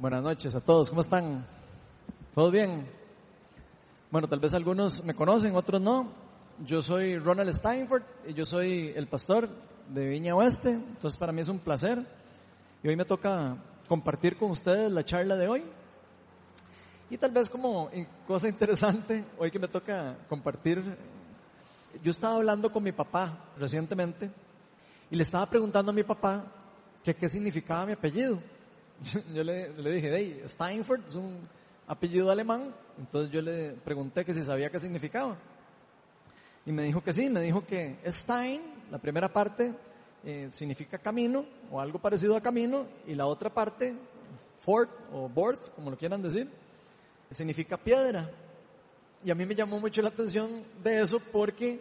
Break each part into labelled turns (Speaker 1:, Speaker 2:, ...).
Speaker 1: Buenas noches a todos, ¿cómo están? ¿Todo bien? Bueno, tal vez algunos me conocen, otros no. Yo soy Ronald Steinford y yo soy el pastor de Viña Oeste, entonces para mí es un placer. Y hoy me toca compartir con ustedes la charla de hoy. Y tal vez como cosa interesante, hoy que me toca compartir, yo estaba hablando con mi papá recientemente y le estaba preguntando a mi papá qué significaba mi apellido. Yo le, dije, hey, Steinfurt es un apellido alemán, entonces yo le pregunté que si sabía qué significaba. Y me dijo que sí, me dijo que Stein, la primera parte, eh, significa camino o algo parecido a camino, y la otra parte, fort o Borth, como lo quieran decir, significa piedra. Y a mí me llamó mucho la atención de eso porque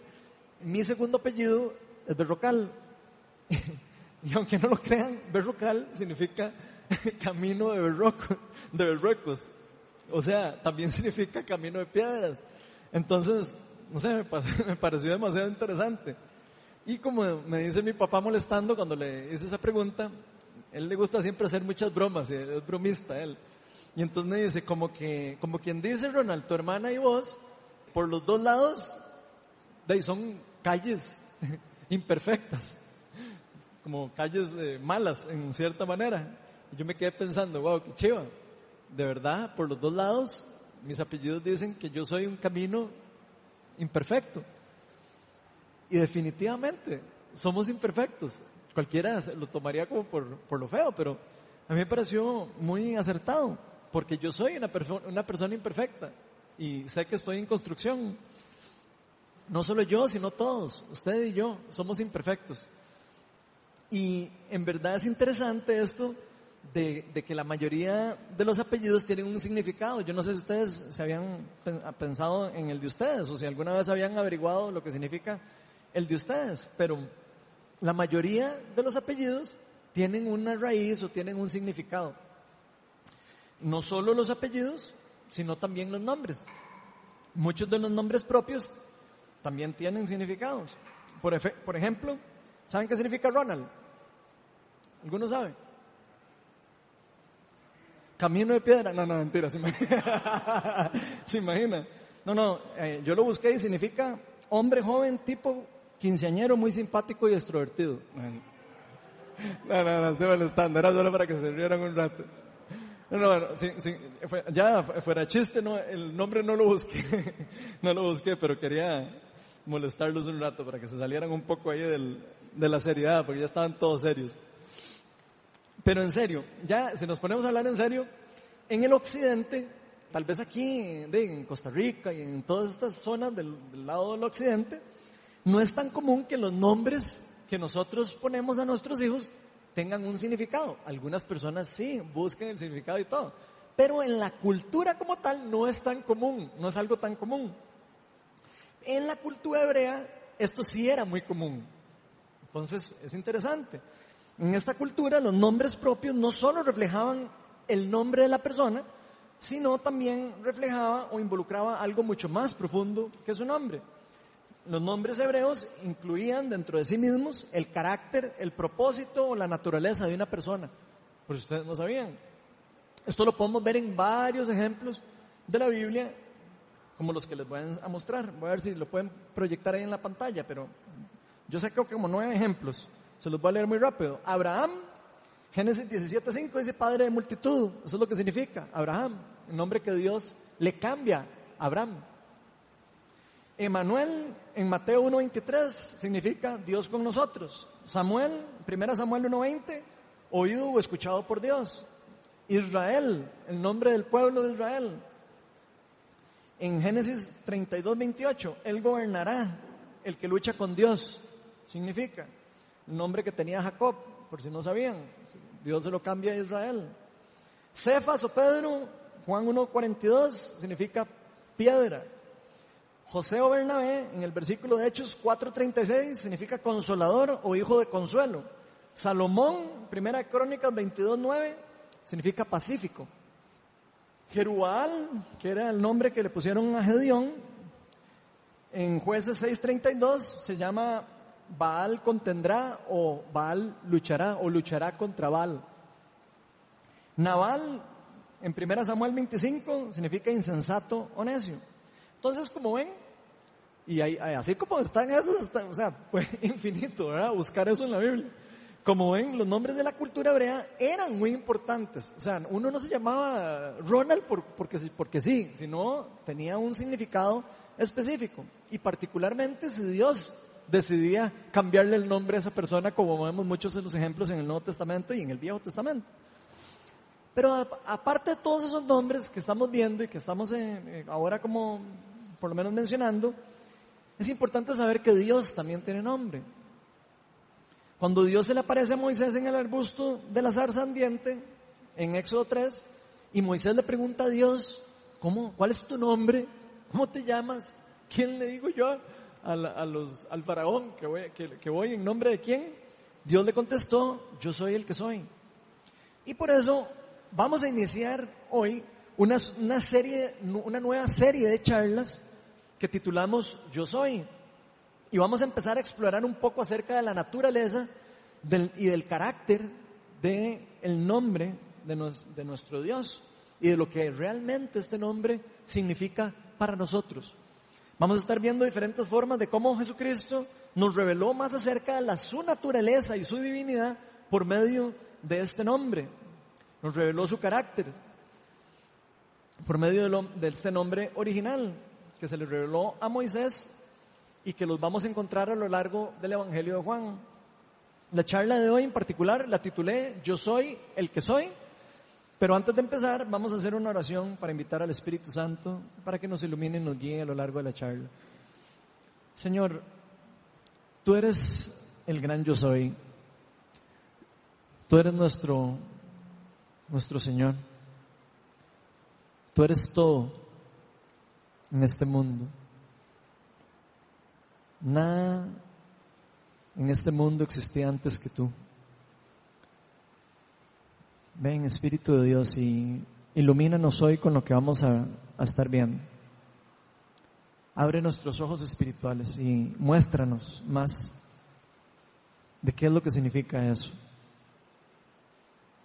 Speaker 1: mi segundo apellido es Berrocal. y aunque no lo crean, Berrocal significa camino de, berroco, de berruecos. O sea, también significa camino de piedras. Entonces, no sé, me pareció demasiado interesante. Y como me dice mi papá molestando cuando le hice esa pregunta, él le gusta siempre hacer muchas bromas, es bromista él. Y entonces me dice, como que, como quien dice, Ronald, tu hermana y vos, por los dos lados, de ahí son calles imperfectas, como calles eh, malas en cierta manera. Y yo me quedé pensando, wow, qué chiva. De verdad, por los dos lados, mis apellidos dicen que yo soy un camino imperfecto. Y definitivamente, somos imperfectos. Cualquiera lo tomaría como por, por lo feo, pero a mí me pareció muy acertado porque yo soy una, una persona imperfecta y sé que estoy en construcción. No solo yo, sino todos, usted y yo, somos imperfectos. Y en verdad es interesante esto de, que la mayoría de los apellidos tienen un significado. Yo no sé si ustedes se habían pensado en el de ustedes o si alguna vez habían averiguado lo que significa el de ustedes, pero la mayoría de los apellidos tienen una raíz o tienen un significado no solo los apellidos, sino también los nombres. Muchos de los nombres propios también tienen significados. Por, por ejemplo, ¿saben qué significa Ronald? ¿Alguno sabe? Camino de piedra. No, no, mentira, se imagina. ¿Se imagina? No, no, eh, yo lo busqué y significa hombre joven tipo quinceañero muy simpático y extrovertido. No, no, no, estoy molestando, era solo para que se rieran un rato. No, no, ya fuera chiste, no, el nombre no lo busqué, no lo busqué, pero quería molestarlos un rato para que se salieran un poco ahí del, de la seriedad, porque ya estaban todos serios. Pero en serio, ya si nos ponemos a hablar en serio, en el occidente, tal vez aquí en Costa Rica y en todas estas zonas del, del lado del occidente, no es tan común que los nombres que nosotros ponemos a nuestros hijos tengan un significado. Algunas personas sí buscan el significado y todo. Pero en la cultura como tal no es tan común, no es algo tan común. En la cultura hebrea esto sí era muy común. Entonces es interesante. En esta cultura los nombres propios no solo reflejaban el nombre de la persona, sino también reflejaba o involucraba algo mucho más profundo que su nombre los nombres hebreos incluían dentro de sí mismos el carácter, el propósito o la naturaleza de una persona. Por si ustedes no sabían. Esto lo podemos ver en varios ejemplos de la Biblia, como los que les voy a mostrar. Voy a ver si lo pueden proyectar ahí en la pantalla, pero yo saco como nueve ejemplos. Se los voy a leer muy rápido. Abraham, Génesis 17.5 dice padre de multitud. Eso es lo que significa. Abraham, el nombre que Dios le cambia. Abraham. Emanuel en Mateo 1.23 significa Dios con nosotros. Samuel, 1 Samuel 1.20, oído o escuchado por Dios. Israel, el nombre del pueblo de Israel. En Génesis 32.28, Él gobernará, el que lucha con Dios, significa. Nombre que tenía Jacob, por si no sabían, Dios se lo cambia a Israel. Cefas o Pedro, Juan 1.42, significa piedra. José o Bernabé, en el versículo de Hechos 4.36, significa consolador o hijo de consuelo. Salomón, primera crónicas 22.9, significa pacífico. Jerual, que era el nombre que le pusieron a Gedeón, en jueces 6.32 se llama Baal contendrá o Baal luchará o luchará contra Baal. Naval, en 1 Samuel 25 significa insensato o necio. Entonces, como ven, y así como están esos, o sea, pues infinito, ¿verdad? Buscar eso en la Biblia. Como ven, los nombres de la cultura hebrea eran muy importantes. O sea, uno no se llamaba Ronald porque, porque sí, sino tenía un significado específico. Y particularmente si Dios decidía cambiarle el nombre a esa persona, como vemos muchos de los ejemplos en el Nuevo Testamento y en el Viejo Testamento. Pero aparte de todos esos nombres que estamos viendo y que estamos eh, ahora como por lo menos mencionando, es importante saber que Dios también tiene nombre. Cuando Dios se le aparece a Moisés en el arbusto de la zarza andiente, en Éxodo 3, y Moisés le pregunta a Dios, ¿cómo, ¿cuál es tu nombre? ¿Cómo te llamas? ¿Quién le digo yo al faraón que voy, que voy en nombre de quién? Dios le contestó, yo soy el que soy. Y por eso vamos a iniciar hoy una, una, serie, una nueva serie de charlas que titulamos Yo Soy. Y vamos a empezar a explorar un poco acerca de la naturaleza y del carácter del el nombre de, de nuestro Dios y de lo que realmente este nombre significa para nosotros. Vamos a estar viendo diferentes formas de cómo Jesucristo nos reveló más acerca de su naturaleza y su divinidad por medio de este nombre nos reveló su carácter por medio de, este nombre original que se le reveló a Moisés y que los vamos a encontrar a lo largo del Evangelio de Juan. La charla de hoy en particular la titulé Yo soy el que soy, pero antes de empezar vamos a hacer una oración para invitar al Espíritu Santo para que nos ilumine y nos guíe a lo largo de la charla. Señor, tú eres el gran yo soy. Tú eres nuestro nuestro Señor. Tú eres todo en este mundo. Nada en este mundo existía antes que tú. Ven, Espíritu de Dios, y ilumínanos hoy con lo que vamos a, a estar viendo. Abre nuestros ojos espirituales y muéstranos más de qué es lo que significa eso.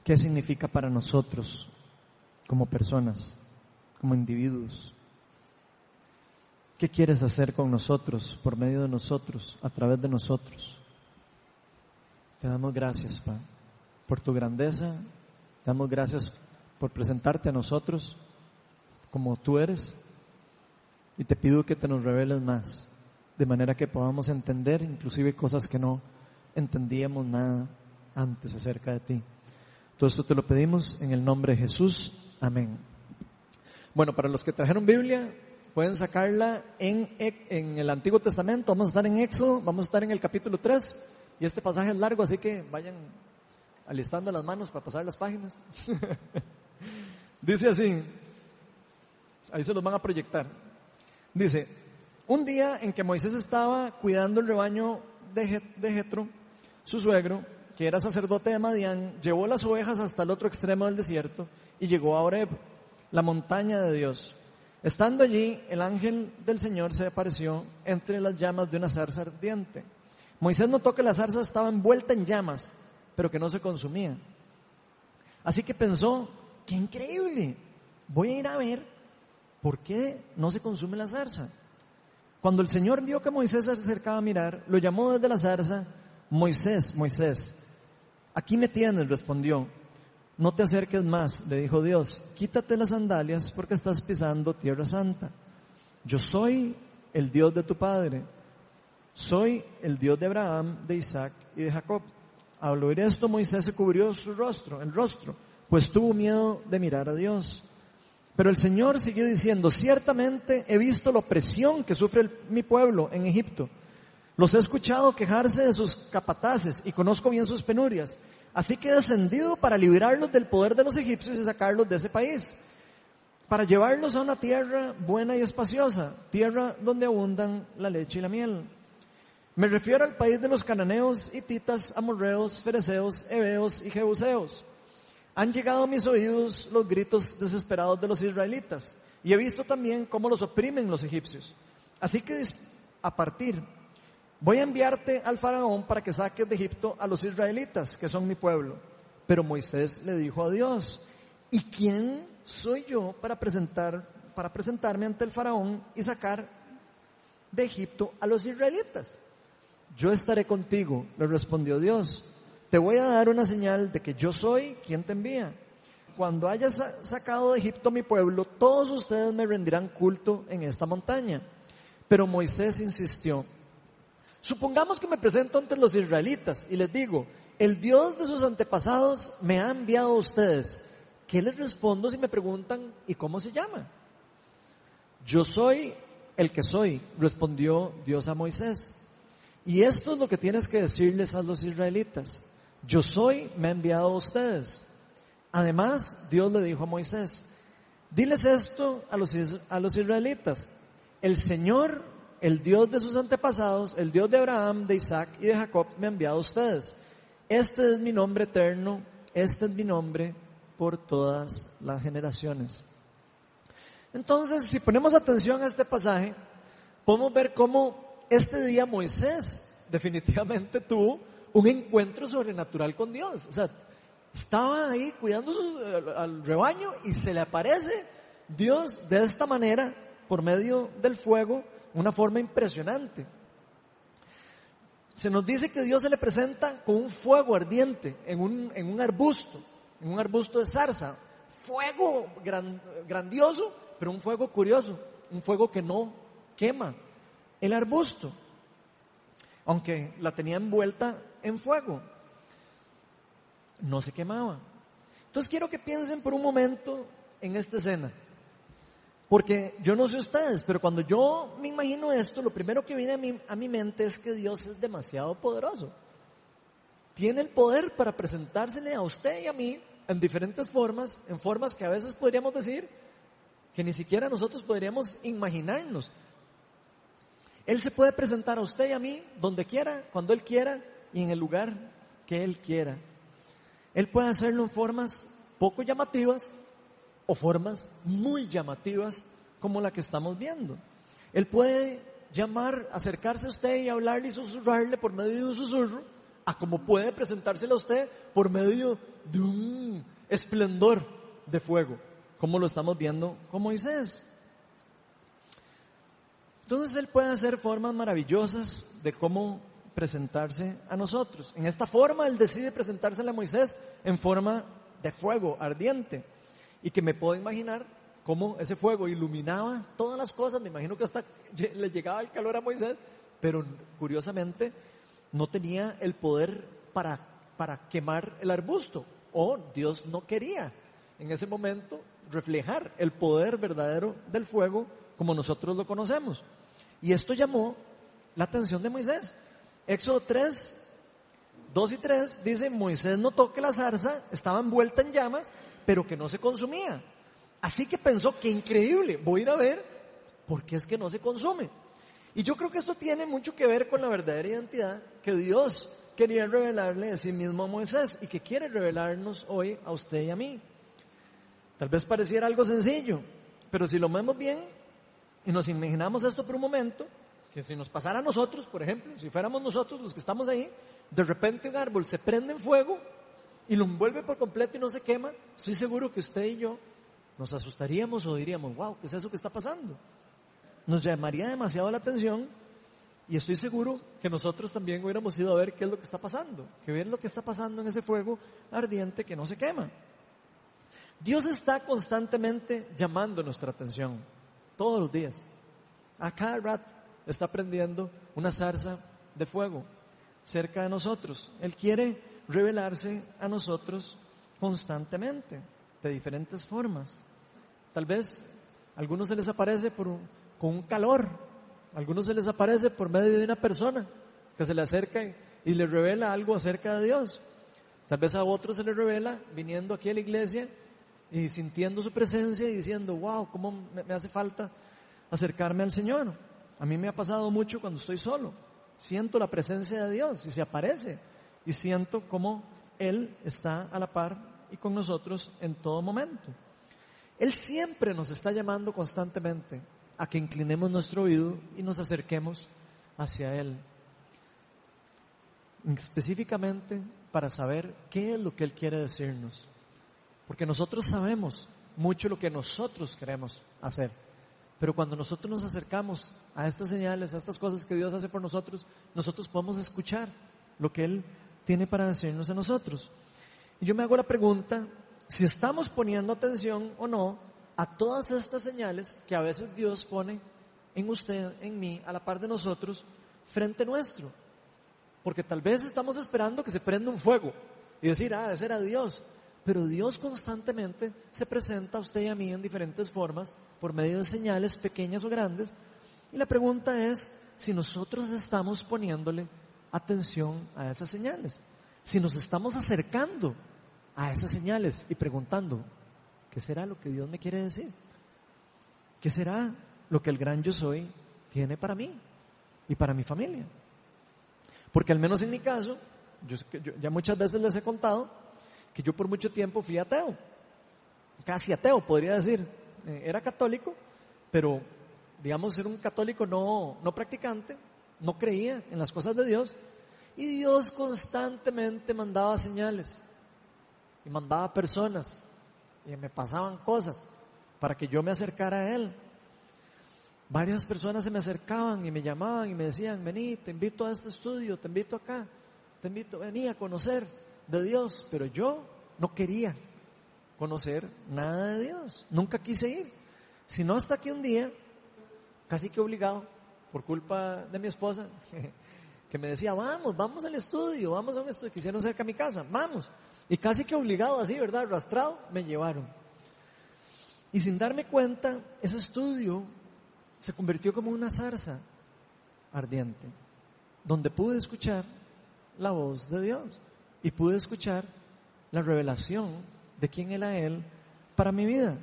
Speaker 1: ¿Qué significa para nosotros como personas, como individuos? ¿Qué quieres hacer con nosotros, por medio de nosotros, a través de nosotros? Te damos gracias, Pa, por tu grandeza. Damos gracias por presentarte a nosotros como tú eres. Y te pido que te nos reveles más, de manera que podamos entender inclusive cosas que no entendíamos nada antes acerca de ti. Todo esto te lo pedimos en el nombre de Jesús. Amén. Bueno, para los que trajeron Biblia, pueden sacarla en, en el Antiguo Testamento. Vamos a estar en Éxodo, vamos a estar en el capítulo 3. Y este pasaje es largo, así que vayan alistando las manos para pasar las páginas. Dice así, ahí se los van a proyectar. Dice, un día en que Moisés estaba cuidando el rebaño de, Jetro, su suegro, que era sacerdote de Madián, llevó las ovejas hasta el otro extremo del desierto y llegó a Oreb, la montaña de Dios. Estando allí, el ángel del Señor se apareció entre las llamas de una zarza ardiente. Moisés notó que la zarza estaba envuelta en llamas, pero que no se consumía. Así que pensó, qué increíble, voy a ir a ver por qué no se consume la zarza. Cuando el Señor vio que Moisés se acercaba a mirar, lo llamó desde la zarza, Moisés, Moisés. Aquí me tienes, respondió. No te acerques más, le dijo Dios. Quítate las sandalias porque estás pisando tierra santa. Yo soy el Dios de tu padre. Soy el Dios de Abraham, de Isaac y de Jacob. Al oír esto, Moisés se cubrió su rostro, el rostro, pues tuvo miedo de mirar a Dios. Pero el Señor siguió diciendo, ciertamente he visto la opresión que sufre mi pueblo en Egipto los he escuchado quejarse de sus capataces y conozco bien sus penurias. Así que he descendido para liberarlos del poder de los egipcios y sacarlos de ese país. Para llevarlos a una tierra buena y espaciosa, tierra donde abundan la leche y la miel. Me refiero al país de los cananeos, hititas, amorreos, fereceos, heveos y jebuseos. Han llegado a mis oídos los gritos desesperados de los israelitas y he visto también cómo los oprimen los egipcios. Así que a partir voy a enviarte al faraón para que saques de Egipto a los israelitas, que son mi pueblo. Pero Moisés le dijo a Dios, ¿Y quién soy yo para presentar para presentarme ante el faraón y sacar de Egipto a los israelitas? Yo estaré contigo, le respondió Dios. Te voy a dar una señal de que yo soy quien te envía. Cuando hayas sacado de Egipto mi pueblo, todos ustedes me rendirán culto en esta montaña. Pero Moisés insistió. Supongamos que me presento ante los israelitas y les digo, el Dios de sus antepasados me ha enviado a ustedes. ¿Qué les respondo si me preguntan y cómo se llama? Yo soy el que soy, respondió Dios a Moisés. Y esto es lo que tienes que decirles a los israelitas. Yo soy, me ha enviado a ustedes. Además, Dios le dijo a Moisés, diles esto a los, a los israelitas. El Señor, el Dios de sus antepasados, el Dios de Abraham, de Isaac y de Jacob, me ha enviado a ustedes. Este es mi nombre eterno, este es mi nombre por todas las generaciones. Entonces, si ponemos atención a este pasaje, podemos ver cómo este día Moisés definitivamente tuvo un encuentro sobrenatural con Dios. O sea, estaba ahí cuidando al rebaño y se le aparece Dios de esta manera por medio del fuego, una forma impresionante. Se nos dice que Dios se le presenta con un fuego ardiente en un, en un arbusto, en un arbusto de zarza. Fuego grandioso, pero un fuego curioso, un fuego que no quema el arbusto, aunque la tenía envuelta en fuego. No se quemaba. Entonces quiero que piensen por un momento en esta escena. Porque yo no sé ustedes, pero cuando yo me imagino esto, lo primero que viene a mi, a mi mente es que Dios es demasiado poderoso. Tiene el poder para presentársele a usted y a mí en diferentes formas, en formas que a veces podríamos decir que ni siquiera nosotros podríamos imaginarnos. Él se puede presentar a usted y a mí donde quiera, cuando Él quiera y en el lugar que Él quiera. Él puede hacerlo en formas poco llamativas o formas muy llamativas como la que estamos viendo. Él puede llamar, acercarse a usted y hablarle y susurrarle por medio de un susurro, a como puede presentárselo a usted por medio de un esplendor de fuego, como lo estamos viendo con Moisés. Entonces Él puede hacer formas maravillosas de cómo presentarse a nosotros. En esta forma Él decide presentarse a Moisés en forma de fuego ardiente. Y que me puedo imaginar cómo ese fuego iluminaba todas las cosas. Me imagino que hasta le llegaba el calor a Moisés, pero curiosamente no tenía el poder para, para quemar el arbusto. O Dios no quería en ese momento reflejar el poder verdadero del fuego como nosotros lo conocemos. Y esto llamó la atención de Moisés. Éxodo 3, 2 y 3 dice, Moisés notó que la zarza estaba envuelta en llamas, pero que no se consumía. Así que pensó, qué increíble, voy a ir a ver por qué es que no se consume. Y yo creo que esto tiene mucho que ver con la verdadera identidad que Dios quería revelarle a sí mismo a Moisés y que quiere revelarnos hoy a usted y a mí. Tal vez pareciera algo sencillo, pero si lo vemos bien, y nos imaginamos esto por un momento, que si nos pasara a nosotros, por ejemplo, si fuéramos nosotros los que estamos ahí, de repente un árbol se prende en fuego y lo envuelve por completo y no se quema, estoy seguro que usted y yo nos asustaríamos o diríamos, wow, ¿qué es eso que está pasando? Nos llamaría demasiado la atención y estoy seguro que nosotros también hubiéramos ido a ver qué es lo que está pasando, que ver lo que está pasando en ese fuego ardiente que no se quema. Dios está constantemente llamando nuestra atención todos los días. A cada está prendiendo una zarza de fuego cerca de nosotros. Él quiere revelarse a nosotros constantemente, de diferentes formas. Tal vez a algunos se les aparece por con un calor, algunos se les aparece por medio de una persona que se le acerca y, y le revela algo acerca de Dios. Tal vez a otros se les revela viniendo aquí a la iglesia y sintiendo su presencia y diciendo, wow, cómo me hace falta acercarme al Señor. A mí me ha pasado mucho cuando estoy solo. Siento la presencia de Dios y se aparece y siento cómo Él está a la par y con nosotros en todo momento. Él siempre nos está llamando constantemente a que inclinemos nuestro oído y nos acerquemos hacia Él. Específicamente para saber qué es lo que Él quiere decirnos. Porque nosotros sabemos mucho lo que nosotros queremos hacer. Pero cuando nosotros nos acercamos a estas señales, a estas cosas que Dios hace por nosotros, nosotros podemos escuchar lo que Él tiene para decirnos a nosotros. Y yo me hago la pregunta, si estamos poniendo atención o no a todas estas señales que a veces Dios pone en usted, en mí, a la par de nosotros, frente nuestro. Porque tal vez estamos esperando que se prenda un fuego y decir, ah, ese era Dios. Pero Dios constantemente se presenta a usted y a mí en diferentes formas, por medio de señales pequeñas o grandes. Y la pregunta es si nosotros estamos poniéndole atención a esas señales. Si nos estamos acercando a esas señales y preguntando, ¿qué será lo que Dios me quiere decir? ¿Qué será lo que el gran yo soy tiene para mí y para mi familia? Porque al menos en mi caso, yo, ya muchas veces les he contado que yo por mucho tiempo fui ateo, casi ateo podría decir. Eh, era católico, pero digamos era un católico no, no practicante, no creía en las cosas de Dios y Dios constantemente mandaba señales y mandaba personas y me pasaban cosas para que yo me acercara a Él. Varias personas se me acercaban y me llamaban y me decían, vení, te invito a este estudio, te invito acá, te invito, vení a conocer de Dios, pero yo no quería conocer nada de Dios, nunca quise ir, sino hasta que un día, casi que obligado, por culpa de mi esposa, que me decía, vamos, vamos al estudio, vamos a un estudio, quisieron cerca a mi casa, vamos. Y casi que obligado así, ¿verdad? Arrastrado, me llevaron. Y sin darme cuenta, ese estudio se convirtió como una zarza ardiente, donde pude escuchar la voz de Dios y pude escuchar la revelación de quién era Él para mi vida.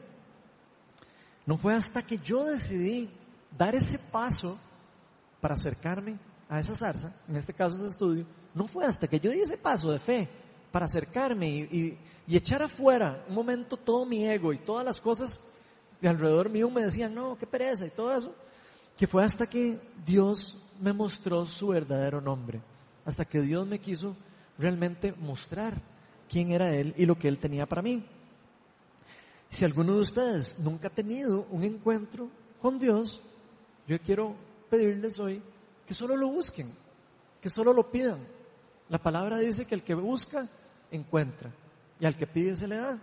Speaker 1: No fue hasta que yo decidí dar ese paso para acercarme a esa zarza, en este caso ese estudio, no fue hasta que yo di ese paso de fe para acercarme y, echar afuera un momento todo mi ego y todas las cosas de alrededor mío me decían, no, qué pereza y todo eso, que fue hasta que Dios me mostró su verdadero nombre, hasta que Dios me quiso realmente mostrar quién era Él y lo que Él tenía para mí. Si alguno de ustedes nunca ha tenido un encuentro con Dios, yo quiero pedirles hoy que solo lo busquen, que solo lo pidan. La palabra dice que el que busca, encuentra, y al que pide se le da.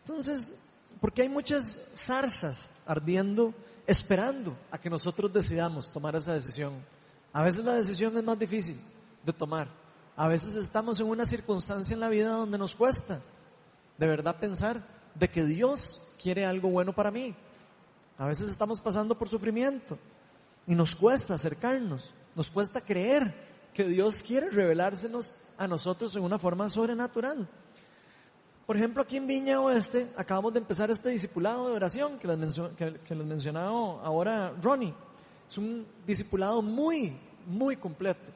Speaker 1: Entonces, porque hay muchas zarzas ardiendo, esperando a que nosotros decidamos tomar esa decisión. A veces la decisión es más difícil de tomar. A veces estamos en una circunstancia en la vida donde nos cuesta de verdad pensar de que Dios quiere algo bueno para mí. A veces estamos pasando por sufrimiento y nos cuesta acercarnos, nos cuesta creer que Dios quiere revelársenos a nosotros en una forma sobrenatural. Por ejemplo, aquí en Viña Oeste acabamos de empezar este discipulado de oración que les, mencionaba ahora Ronnie. Es un discipulado muy, muy completo.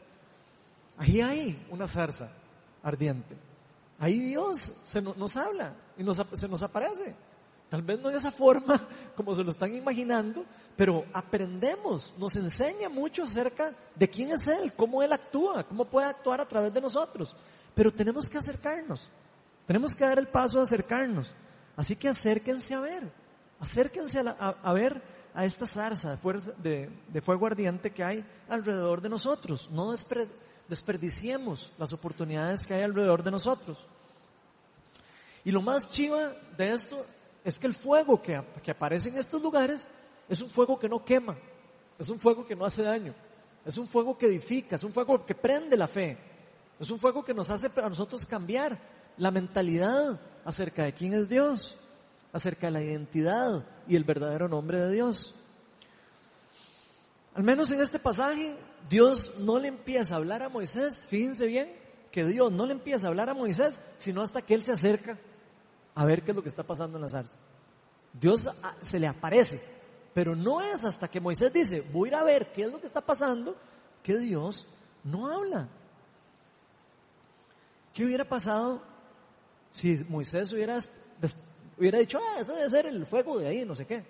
Speaker 1: Ahí hay una zarza ardiente. Ahí Dios se nos, habla y se nos aparece. Tal vez no de esa forma como se lo están imaginando, pero aprendemos, nos enseña mucho acerca de quién es Él, cómo Él actúa, cómo puede actuar a través de nosotros. Pero tenemos que acercarnos, tenemos que dar el paso de acercarnos. Así que acérquense a ver, acérquense a, ver a esta zarza de, fuego ardiente que hay alrededor de nosotros. No desperdiciemos las oportunidades que hay alrededor de nosotros. Y lo más chiva de esto es que el fuego que, que aparece en estos lugares es un fuego que no quema, es un fuego que no hace daño, es un fuego que edifica, es un fuego que prende la fe, es un fuego que nos hace para nosotros cambiar la mentalidad acerca de quién es Dios, acerca de la identidad y el verdadero nombre de Dios. Al menos en este pasaje, Dios no le empieza a hablar a Moisés, fíjense bien, que Dios no le empieza a hablar a Moisés, sino hasta que él se acerca a ver qué es lo que está pasando en la zarza. Dios ah, se le aparece, pero no es hasta que Moisés dice, voy a ir a ver qué es lo que está pasando, que Dios no habla. ¿Qué hubiera pasado si Moisés hubiera, dicho, ah, eso debe ser el fuego de ahí, no sé qué?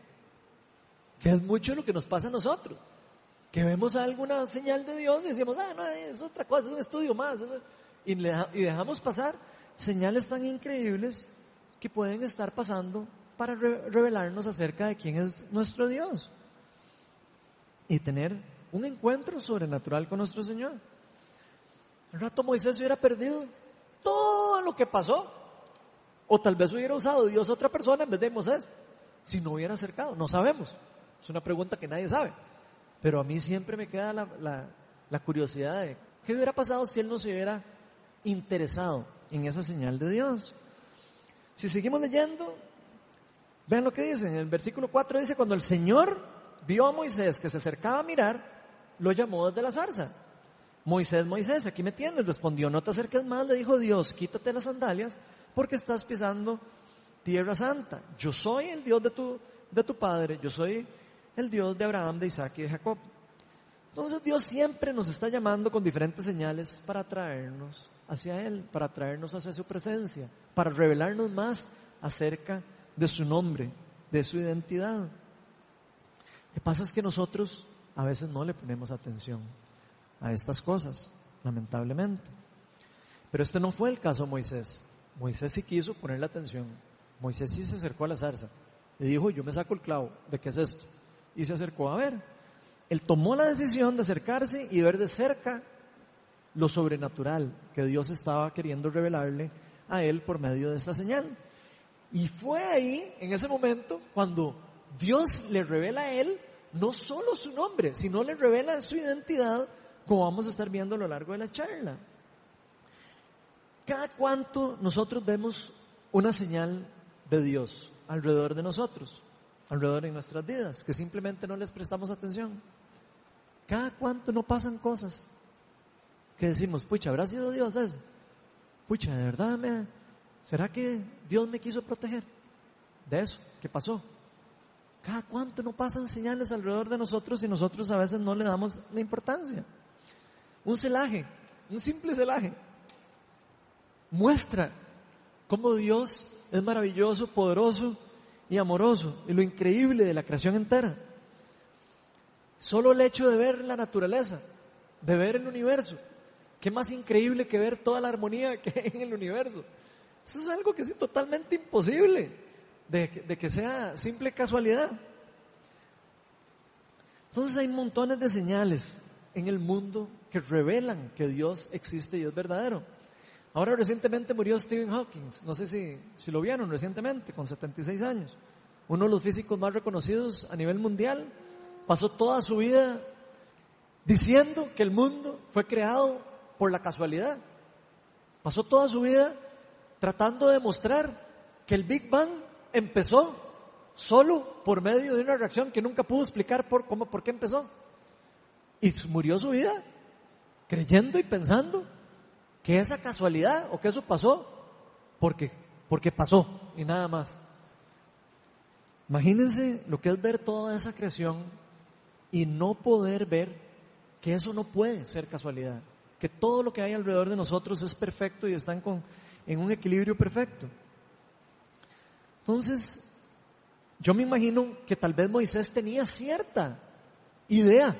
Speaker 1: Que es mucho lo que nos pasa a nosotros. Que vemos alguna señal de Dios y decimos, ah, no, es otra cosa, es un estudio más. y dejamos pasar señales tan increíbles que pueden estar pasando para revelarnos acerca de quién es nuestro Dios y tener un encuentro sobrenatural con nuestro Señor. El rato Moisés hubiera perdido todo lo que pasó, o tal vez hubiera usado Dios a otra persona en vez de Moisés, si no hubiera acercado, no sabemos. Es una pregunta que nadie sabe. Pero a mí siempre me queda la, la curiosidad de qué hubiera pasado si él no se hubiera interesado en esa señal de Dios. Si seguimos leyendo, vean lo que dice. En el versículo 4 dice, cuando el Señor vio a Moisés que se acercaba a mirar, lo llamó desde la zarza. Moisés, Moisés, aquí me tienes, respondió, no te acerques más, le dijo Dios, quítate las sandalias porque estás pisando tierra santa. Yo soy el Dios de tu, de tu padre, yo soy el Dios de Abraham, de Isaac y de Jacob. Entonces Dios siempre nos está llamando con diferentes señales para traernos hacia Él, para traernos hacia su presencia, para revelarnos más acerca de su nombre, de su identidad. Lo que pasa es que nosotros a veces no le ponemos atención a estas cosas, lamentablemente. Pero este no fue el caso de Moisés. Moisés sí quiso ponerle atención. Moisés sí se acercó a la zarza y dijo, yo me saco el clavo, ¿de qué es esto? Y se acercó a ver. Él tomó la decisión de acercarse y ver de cerca lo sobrenatural que Dios estaba queriendo revelarle a él por medio de esta señal. Y fue ahí, en ese momento, cuando Dios le revela a él no solo su nombre, sino le revela su identidad como vamos a estar viendo a lo largo de la charla. Cada cuanto nosotros vemos una señal de Dios alrededor de nosotros, alrededor de nuestras vidas, que simplemente no les prestamos atención. Cada cuanto no pasan cosas que decimos, pucha, ¿habrá sido Dios eso? Pucha, ¿de verdad será que Dios me quiso proteger de eso? ¿Qué pasó? Cada cuanto no pasan señales alrededor de nosotros y nosotros a veces no le damos la importancia. Un celaje, un simple celaje, muestra cómo Dios es maravilloso, poderoso y amoroso y lo increíble de la creación entera. Solo el hecho de ver la naturaleza, de ver el universo, qué más increíble que ver toda la armonía que hay en el universo. Eso es algo que es totalmente imposible de, de que sea simple casualidad. Entonces hay montones de señales en el mundo que revelan que Dios existe y es verdadero. Ahora recientemente murió Stephen Hawking, no sé si, lo vieron recientemente, con 76 años. Uno de los físicos más reconocidos a nivel mundial. Pasó toda su vida diciendo que el mundo fue creado por la casualidad. Pasó toda su vida tratando de demostrar que el Big Bang empezó solo por medio de una reacción que nunca pudo explicar por, cómo, por qué empezó. Y murió su vida creyendo y pensando que esa casualidad o que eso pasó porque, porque pasó y nada más. Imagínense lo que es ver toda esa creación y no poder ver que eso no puede ser casualidad, que todo lo que hay alrededor de nosotros es perfecto y están con, en un equilibrio perfecto. Entonces, yo me imagino que tal vez Moisés tenía cierta idea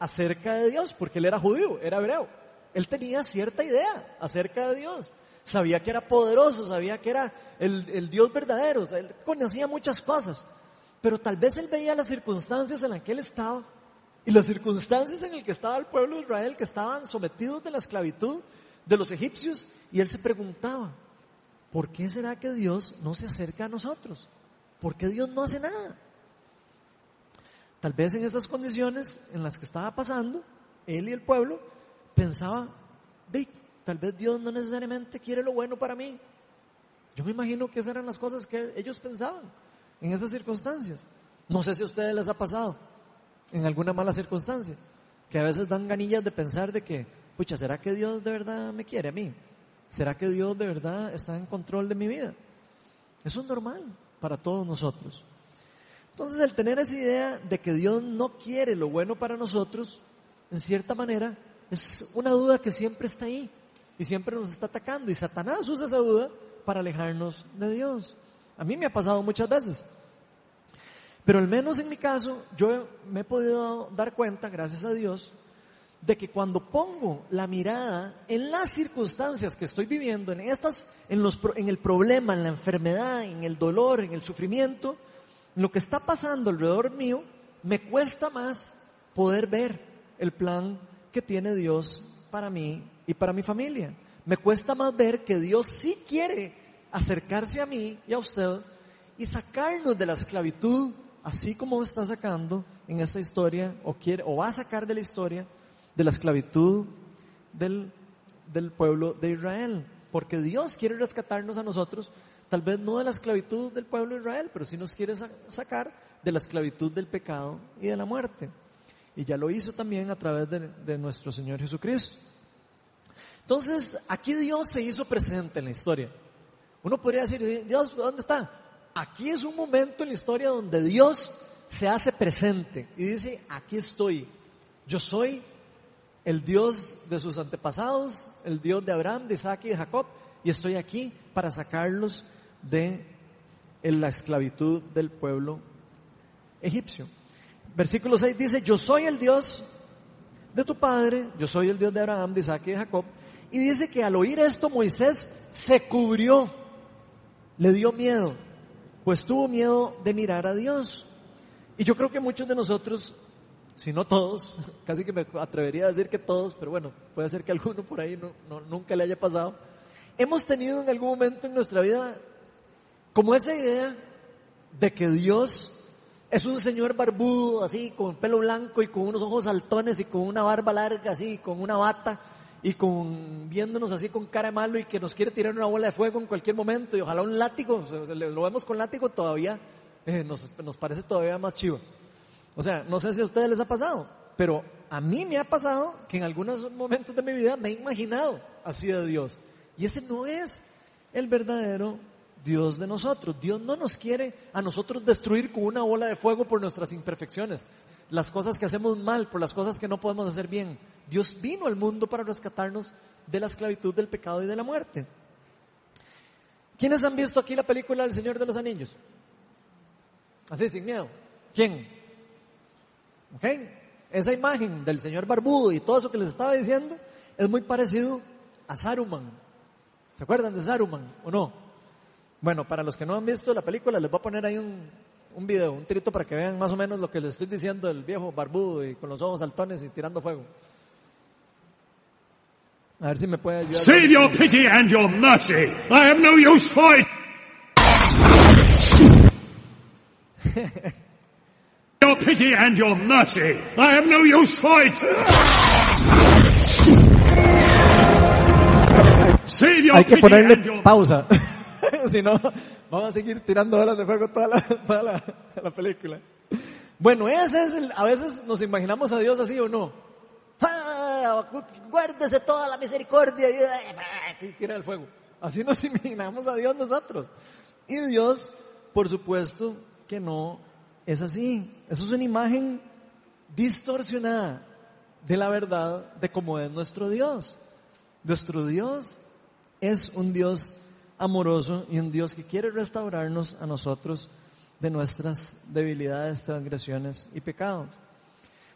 Speaker 1: acerca de Dios, porque él era judío, era hebreo. Él tenía cierta idea acerca de Dios. Sabía que era poderoso, sabía que era el, Dios verdadero, él conocía muchas cosas. Pero tal vez él veía las circunstancias en las que él estaba y las circunstancias en las que estaba el pueblo de Israel, que estaban sometidos de la esclavitud de los egipcios, y él se preguntaba, ¿por qué será que Dios no se acerca a nosotros? ¿Por qué Dios no hace nada? Tal vez en esas condiciones en las que estaba pasando, él y el pueblo pensaba, tal vez Dios no necesariamente quiere lo bueno para mí. Yo me imagino que esas eran las cosas que ellos pensaban en esas circunstancias. No sé si a ustedes les ha pasado en alguna mala circunstancia, que a veces dan ganillas de pensar de que, pucha, ¿será que Dios de verdad me quiere a mí? ¿Será que Dios de verdad está en control de mi vida? Eso es normal para todos nosotros. Entonces el tener esa idea de que Dios no quiere lo bueno para nosotros, en cierta manera, es una duda que siempre está ahí y siempre nos está atacando. Y Satanás usa esa duda para alejarnos de Dios. A mí me ha pasado muchas veces. Pero al menos en mi caso, yo me he podido dar cuenta, gracias a Dios, de que cuando pongo la mirada en las circunstancias que estoy viviendo, en estas, en, los, en el problema, en la enfermedad, en el dolor, en el sufrimiento, en lo que está pasando alrededor mío, me cuesta más poder ver el plan que tiene Dios para mí y para mi familia. Me cuesta más ver que Dios sí quiere acercarse a mí y a usted y sacarnos de la esclavitud, así como está sacando en esta historia, o quiere, o va a sacar de la historia, de la esclavitud del, del pueblo de Israel. Porque Dios quiere rescatarnos a nosotros, tal vez no de la esclavitud del pueblo de Israel, pero sí nos quiere sacar de la esclavitud del pecado y de la muerte. Y ya lo hizo también a través de, de nuestro Señor Jesucristo. Entonces, aquí Dios se hizo presente en la historia. Uno podría decir, Dios, ¿dónde está? Aquí es un momento en la historia donde Dios se hace presente y dice, aquí estoy. Yo soy el Dios de sus antepasados, el Dios de Abraham, de Isaac y de Jacob, y estoy aquí para sacarlos de la esclavitud del pueblo egipcio. Versículo 6 dice, yo soy el Dios de tu padre, yo soy el Dios de Abraham, de Isaac y de Jacob, y dice que al oír esto Moisés se cubrió, le dio miedo, pues tuvo miedo de mirar a Dios. Y yo creo que muchos de nosotros si no todos, casi que me atrevería a decir que todos, pero bueno, puede ser que alguno por ahí no, nunca le haya pasado, hemos tenido en algún momento en nuestra vida como esa idea de que Dios es un señor barbudo, así, con pelo blanco y con unos ojos saltones y con una barba larga, así, con una bata y con viéndonos así con cara malo y que nos quiere tirar una bola de fuego en cualquier momento y ojalá un látigo, lo vemos con látigo todavía, eh, nos, nos parece todavía más chivo. O sea, no sé si a ustedes les ha pasado, pero a mí me ha pasado que en algunos momentos de mi vida me he imaginado así de Dios. Y ese no es el verdadero Dios de nosotros. Dios no nos quiere a nosotros destruir con una bola de fuego por nuestras imperfecciones, las cosas que hacemos mal, por las cosas que no podemos hacer bien. Dios vino al mundo para rescatarnos de la esclavitud, del pecado y de la muerte. ¿Quiénes han visto aquí la película El Señor de los Anillos? Así, sin miedo. ¿Quién? ¿Ok? Esa imagen del señor barbudo y todo eso que les estaba diciendo es muy parecido a Saruman. ¿Se acuerdan de Saruman o no? Bueno, para los que no han visto la película, les voy a poner ahí un, un video, un trito para que vean más o menos lo que les estoy diciendo del viejo barbudo y con los ojos saltones y tirando fuego. A ver si me puede ayudar.
Speaker 2: Save your pity and your mercy. I have no use for it. your pity and your mercy. I have no use for it.
Speaker 1: Save your Hay que ponerle pausa. si no, vamos a seguir tirando balas de fuego toda la, toda la, la película. Bueno, ese es el, a veces nos imaginamos a Dios así o no. ¡Ah! Guárdese toda la misericordia y, y tira el fuego. Así nos imaginamos a Dios nosotros. Y Dios, por supuesto, que no es así. Eso es una imagen distorsionada de la verdad de cómo es nuestro Dios. Nuestro Dios es un Dios amoroso y un Dios que quiere restaurarnos a nosotros de nuestras debilidades, transgresiones y pecados.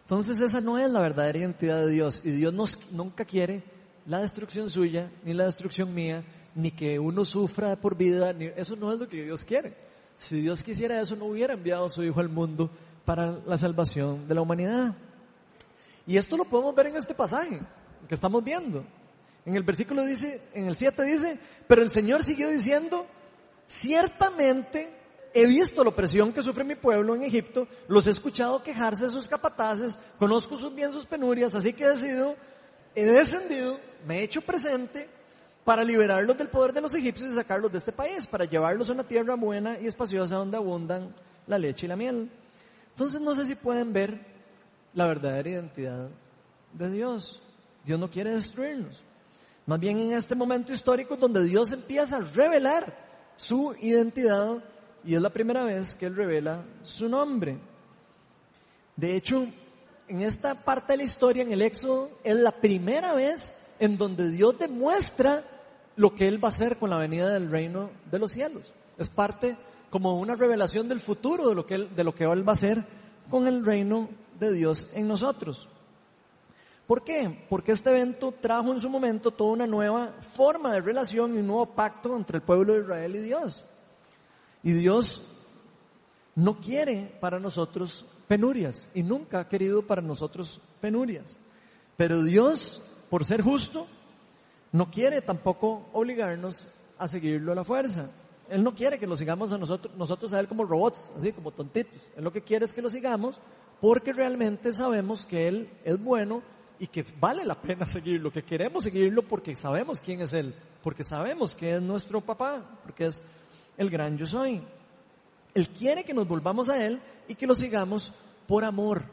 Speaker 1: Entonces esa no es la verdadera identidad de Dios y Dios nos, nunca quiere la destrucción suya, ni la destrucción mía, ni que uno sufra por vida, ni, eso no es lo que Dios quiere. Si Dios quisiera eso, no hubiera enviado a su Hijo al mundo para la salvación de la humanidad. Y esto lo podemos ver en este pasaje que estamos viendo. En el versículo dice, en el 7 dice, pero el Señor siguió diciendo, ciertamente he visto la opresión que sufre mi pueblo en Egipto, los he escuchado quejarse de sus capataces, conozco sus bien sus penurias, así que he decidido, he descendido, me he hecho presente para liberarlos del poder de los egipcios y sacarlos de este país, para llevarlos a una tierra buena y espaciosa donde abundan la leche y la miel. Entonces no sé si pueden ver la verdadera identidad de Dios. Dios no quiere destruirnos. Más bien en este momento histórico donde Dios empieza a revelar su identidad y es la primera vez que Él revela su nombre. De hecho, en esta parte de la historia, en el Éxodo, es la primera vez en donde Dios demuestra lo que Él va a hacer con la venida del reino de los cielos. Es parte como una revelación del futuro de lo que Él, de lo que Él va a hacer con el reino de Dios en nosotros. ¿Por qué? Porque este evento trajo en su momento toda una nueva forma de relación y un nuevo pacto entre el pueblo de Israel y Dios. Y Dios no quiere para nosotros penurias y nunca ha querido para nosotros penurias. Pero Dios, por ser justo, no quiere tampoco obligarnos a seguirlo a la fuerza. Él no quiere que lo sigamos a nosotros, nosotros a Él como robots, así como tontitos. Él lo que quiere es que lo sigamos porque realmente sabemos que Él es bueno y que vale la pena seguirlo, que queremos seguirlo porque sabemos quién es Él, porque sabemos que es nuestro papá, porque es el gran yo soy. Él quiere que nos volvamos a Él y que lo sigamos por amor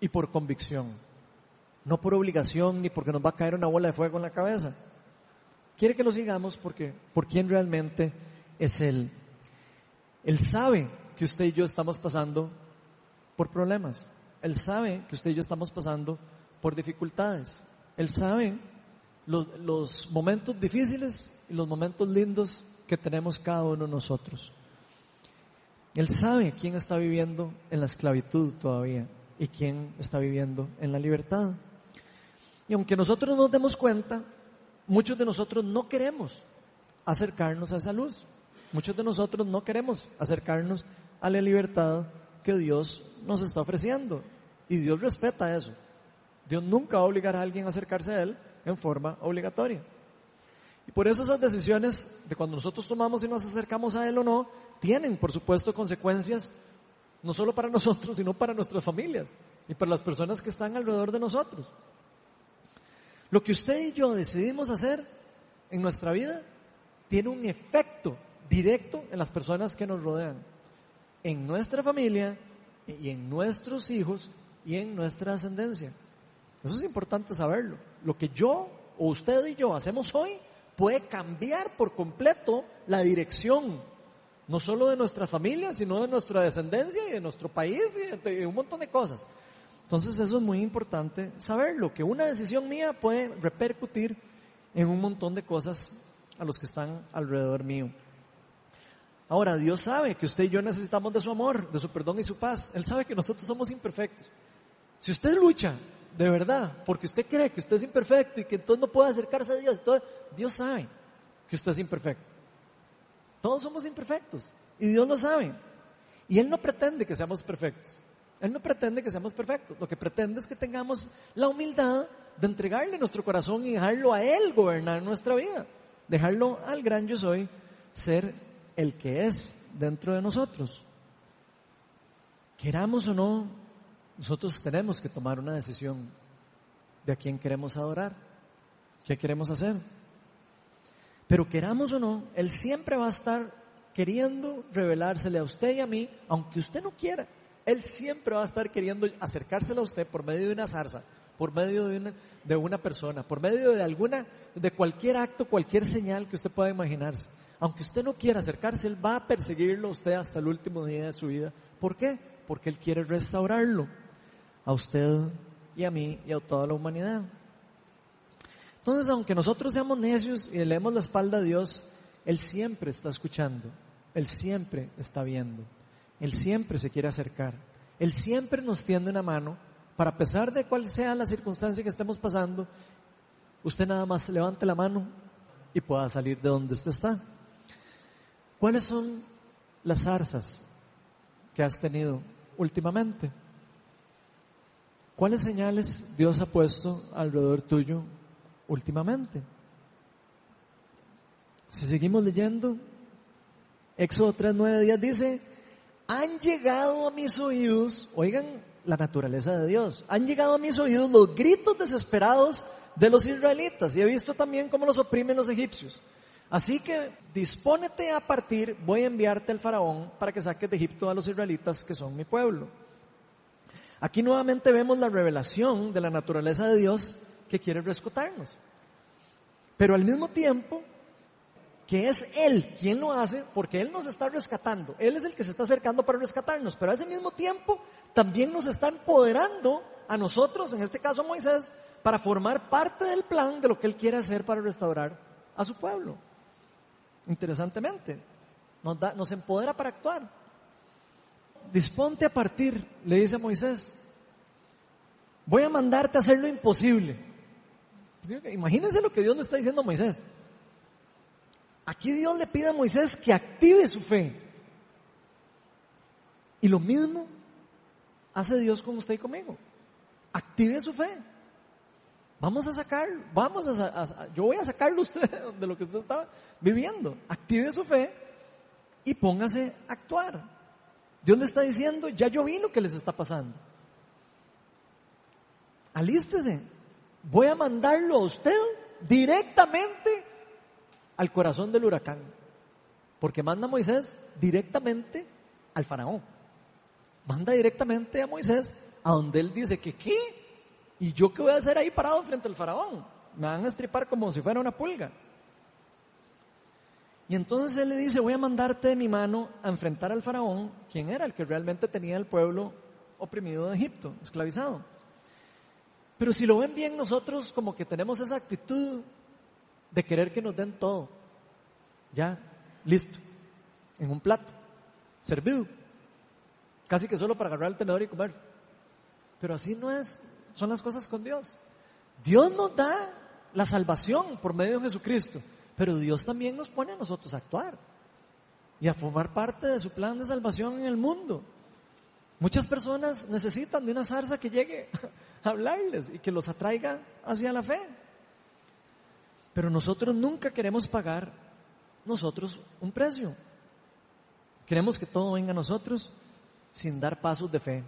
Speaker 1: y por convicción, no por obligación ni porque nos va a caer una bola de fuego en la cabeza. Quiere que lo sigamos porque por quién realmente es Él. Él sabe que usted y yo estamos pasando por problemas. Él sabe que usted y yo estamos pasando por dificultades. Él sabe los, los, momentos difíciles y los momentos lindos que tenemos cada uno de nosotros. Él sabe quién está viviendo en la esclavitud todavía y quién está viviendo en la libertad. Y aunque nosotros nos demos cuenta, muchos de nosotros no queremos acercarnos a esa luz. Muchos de nosotros no queremos acercarnos a la libertad que Dios nos está ofreciendo. Y Dios respeta eso. Dios nunca va a obligar a alguien a acercarse a Él en forma obligatoria. Y por eso esas decisiones de cuando nosotros tomamos y nos acercamos a Él o no, tienen, por supuesto, consecuencias no solo para nosotros, sino para nuestras familias y para las personas que están alrededor de nosotros. Lo que usted y yo decidimos hacer en nuestra vida tiene un efecto directo en las personas que nos rodean, en nuestra familia y en nuestros hijos y en nuestra ascendencia. Eso es importante saberlo. Lo que yo o usted y yo hacemos hoy puede cambiar por completo la dirección, no solo de nuestra familia, sino de nuestra descendencia y de nuestro país y de un montón de cosas. Entonces eso es muy importante saberlo, que una decisión mía puede repercutir en un montón de cosas a los que están alrededor mío. Ahora, Dios sabe que usted y yo necesitamos de su amor, de su perdón y su paz. Él sabe que nosotros somos imperfectos. Si usted lucha de verdad, porque usted cree que usted es imperfecto y que entonces no puede acercarse a Dios, Dios sabe que usted es imperfecto. Todos somos imperfectos y Dios lo sabe. Y Él no pretende que seamos perfectos. Él no pretende que seamos perfectos. Lo que pretende es que tengamos la humildad de entregarle nuestro corazón y dejarlo a Él gobernar nuestra vida. Dejarlo al gran yo soy ser el que es dentro de nosotros. Queramos o no, nosotros tenemos que tomar una decisión de a quién queremos adorar, qué queremos hacer. Pero queramos o no, Él siempre va a estar queriendo revelársele a usted y a mí, aunque usted no quiera. Él siempre va a estar queriendo acercárselo a usted por medio de una zarza, por medio de una, de una persona, por medio de alguna, de cualquier acto, cualquier señal que usted pueda imaginarse. Aunque usted no quiera acercarse, Él va a perseguirlo a usted hasta el último día de su vida. ¿Por qué? Porque Él quiere restaurarlo a usted y a mí y a toda la humanidad. Entonces, aunque nosotros seamos necios y le demos la espalda a Dios, Él siempre está escuchando, Él siempre está viendo, Él siempre se quiere acercar, Él siempre nos tiende una mano para, a pesar de cuál sea la circunstancia que estemos pasando, usted nada más levante la mano y pueda salir de donde usted está. ¿Cuáles son las zarzas que has tenido últimamente? ¿Cuáles señales Dios ha puesto alrededor tuyo últimamente? Si seguimos leyendo, Éxodo 3, 9 días dice, han llegado a mis oídos, oigan la naturaleza de Dios, han llegado a mis oídos los gritos desesperados de los israelitas y he visto también cómo los oprimen los egipcios. Así que dispónete a partir, voy a enviarte al faraón para que saques de Egipto a los israelitas que son mi pueblo. Aquí nuevamente vemos la revelación de la naturaleza de Dios que quiere rescatarnos. Pero al mismo tiempo, que es Él quien lo hace, porque Él nos está rescatando. Él es el que se está acercando para rescatarnos, pero al mismo tiempo también nos está empoderando a nosotros, en este caso Moisés, para formar parte del plan de lo que Él quiere hacer para restaurar a su pueblo. Interesantemente, nos, da, nos empodera para actuar disponte a partir, le dice Moisés. voy a mandarte a hacer lo imposible. Imagínense lo que Dios le está diciendo a Moisés. Aquí Dios le pide a Moisés que active su fe. Y lo mismo hace Dios con usted y conmigo. Active su fe. Vamos a sacar, vamos a, yo voy a sacarlo usted de lo que usted estaba viviendo. Active su fe y póngase a actuar. Dios le está diciendo, ya yo vi lo que les está pasando. Alístese. Voy a mandarlo a usted directamente al corazón del huracán. Porque manda a Moisés directamente al faraón. Manda directamente a Moisés a donde él dice que qué. ¿Y yo qué voy a hacer ahí parado frente al faraón? Me van a estripar como si fuera una pulga. Y entonces él le dice, voy a mandarte de mi mano a enfrentar al faraón, quien era el que realmente tenía el pueblo oprimido de Egipto, esclavizado. Pero si lo ven bien nosotros como que tenemos esa actitud de querer que nos den todo. Ya, listo, en un plato, servido. Casi que solo para agarrar el tenedor y comer. Pero así no es, son las cosas con Dios. Dios nos da la salvación por medio de Jesucristo, pero Dios también nos pone a nosotros a actuar y a formar parte de su plan de salvación en el mundo. Muchas personas necesitan de una zarza que llegue a hablarles y que los atraiga hacia la fe. Pero nosotros nunca queremos pagar nosotros un precio. Queremos que todo venga a nosotros sin dar pasos de fe.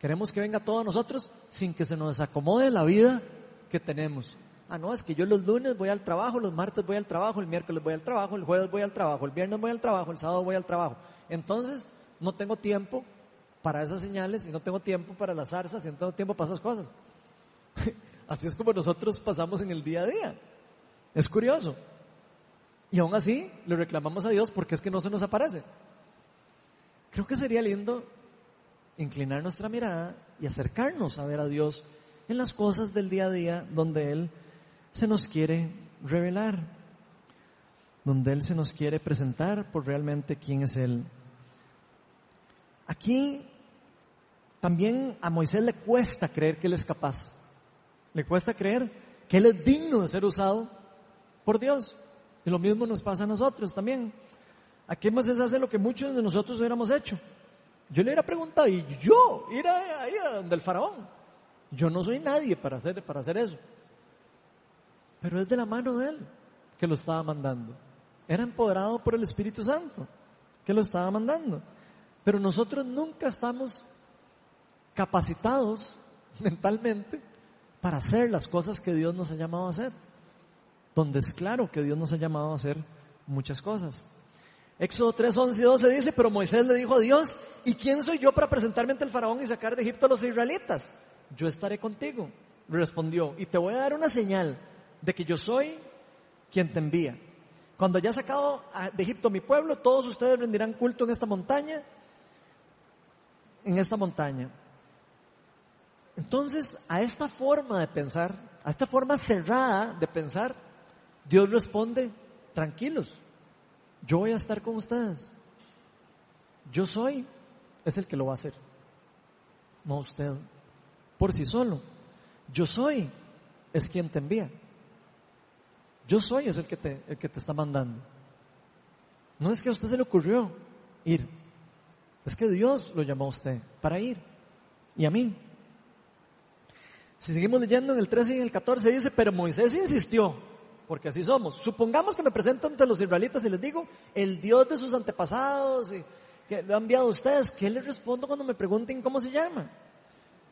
Speaker 1: Queremos que venga todo a nosotros sin que se nos acomode la vida que tenemos. Ah, no, es que yo los lunes voy al trabajo, los martes voy al trabajo, el miércoles voy al trabajo, el jueves voy al trabajo, el viernes voy al trabajo, el sábado voy al trabajo. Entonces, no tengo tiempo para esas señales y no tengo tiempo para las zarzas y no tengo tiempo para esas cosas. Así es como nosotros pasamos en el día a día. Es curioso. Y aún así le reclamamos a Dios porque es que no se nos aparece. Creo que sería lindo inclinar nuestra mirada y acercarnos a ver a Dios en las cosas del día a día donde Él se nos quiere revelar, donde Él se nos quiere presentar por realmente quién es Él. Aquí también a Moisés le cuesta creer que Él es capaz. Le cuesta creer que Él es digno de ser usado por Dios. Y lo mismo nos pasa a nosotros también. Aquí Moisés hace lo que muchos de nosotros hubiéramos hecho. Yo le hubiera preguntado, ¿y yo ir ahí a donde el faraón? Yo no soy nadie para hacer, para hacer eso. Pero es de la mano de él que lo estaba mandando. Era empoderado por el Espíritu Santo que lo estaba mandando. Pero nosotros nunca estamos capacitados mentalmente para hacer las cosas que Dios nos ha llamado a hacer. Donde es claro que Dios nos ha llamado a hacer muchas cosas. Éxodo 3, 11 y 12 dice, pero Moisés le dijo a Dios, ¿y quién soy yo para presentarme ante el faraón y sacar de Egipto a los israelitas? Yo estaré contigo, respondió, y te voy a dar una señal de que yo soy quien te envía. Cuando haya sacado de Egipto mi pueblo, todos ustedes rendirán culto en esta montaña, en esta montaña. Entonces, a esta forma de pensar, a esta forma cerrada de pensar, Dios responde, tranquilos, yo voy a estar con ustedes. Yo soy, es el que lo va a hacer, no usted, por sí solo. Yo soy, es quien te envía. Yo soy, es el que te, el que te está mandando. No es que a usted se le ocurrió ir, es que Dios lo llamó a usted para ir y a mí. Si seguimos leyendo en el 13 y en el 14 dice, pero Moisés insistió, porque así somos. Supongamos que me presento ante los israelitas y les digo, el Dios de sus antepasados, y que lo ha enviado a ustedes, ¿qué les respondo cuando me pregunten cómo se llama?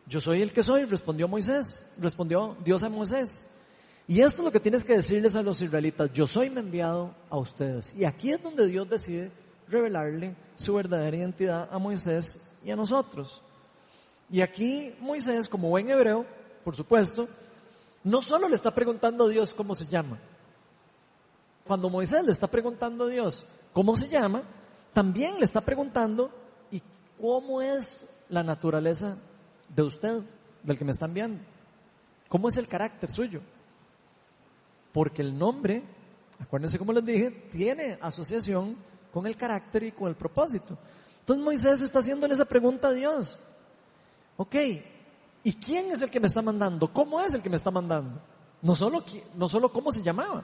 Speaker 1: Yo soy el que soy, respondió Moisés, respondió Dios a Moisés. Y esto es lo que tienes que decirles a los israelitas, yo soy enviado a ustedes. Y aquí es donde Dios decide revelarle su verdadera identidad a Moisés y a nosotros. Y aquí Moisés, como buen hebreo, por supuesto, no solo le está preguntando a Dios cómo se llama. Cuando Moisés le está preguntando a Dios cómo se llama, también le está preguntando y cómo es la naturaleza de usted, del que me está enviando. ¿Cómo es el carácter suyo? Porque el nombre, acuérdense como les dije, tiene asociación con el carácter y con el propósito. Entonces Moisés está haciéndole esa pregunta a Dios. Ok, ¿Y quién es el que me está mandando? ¿Cómo es el que me está mandando? No solo, no solo cómo se llamaba.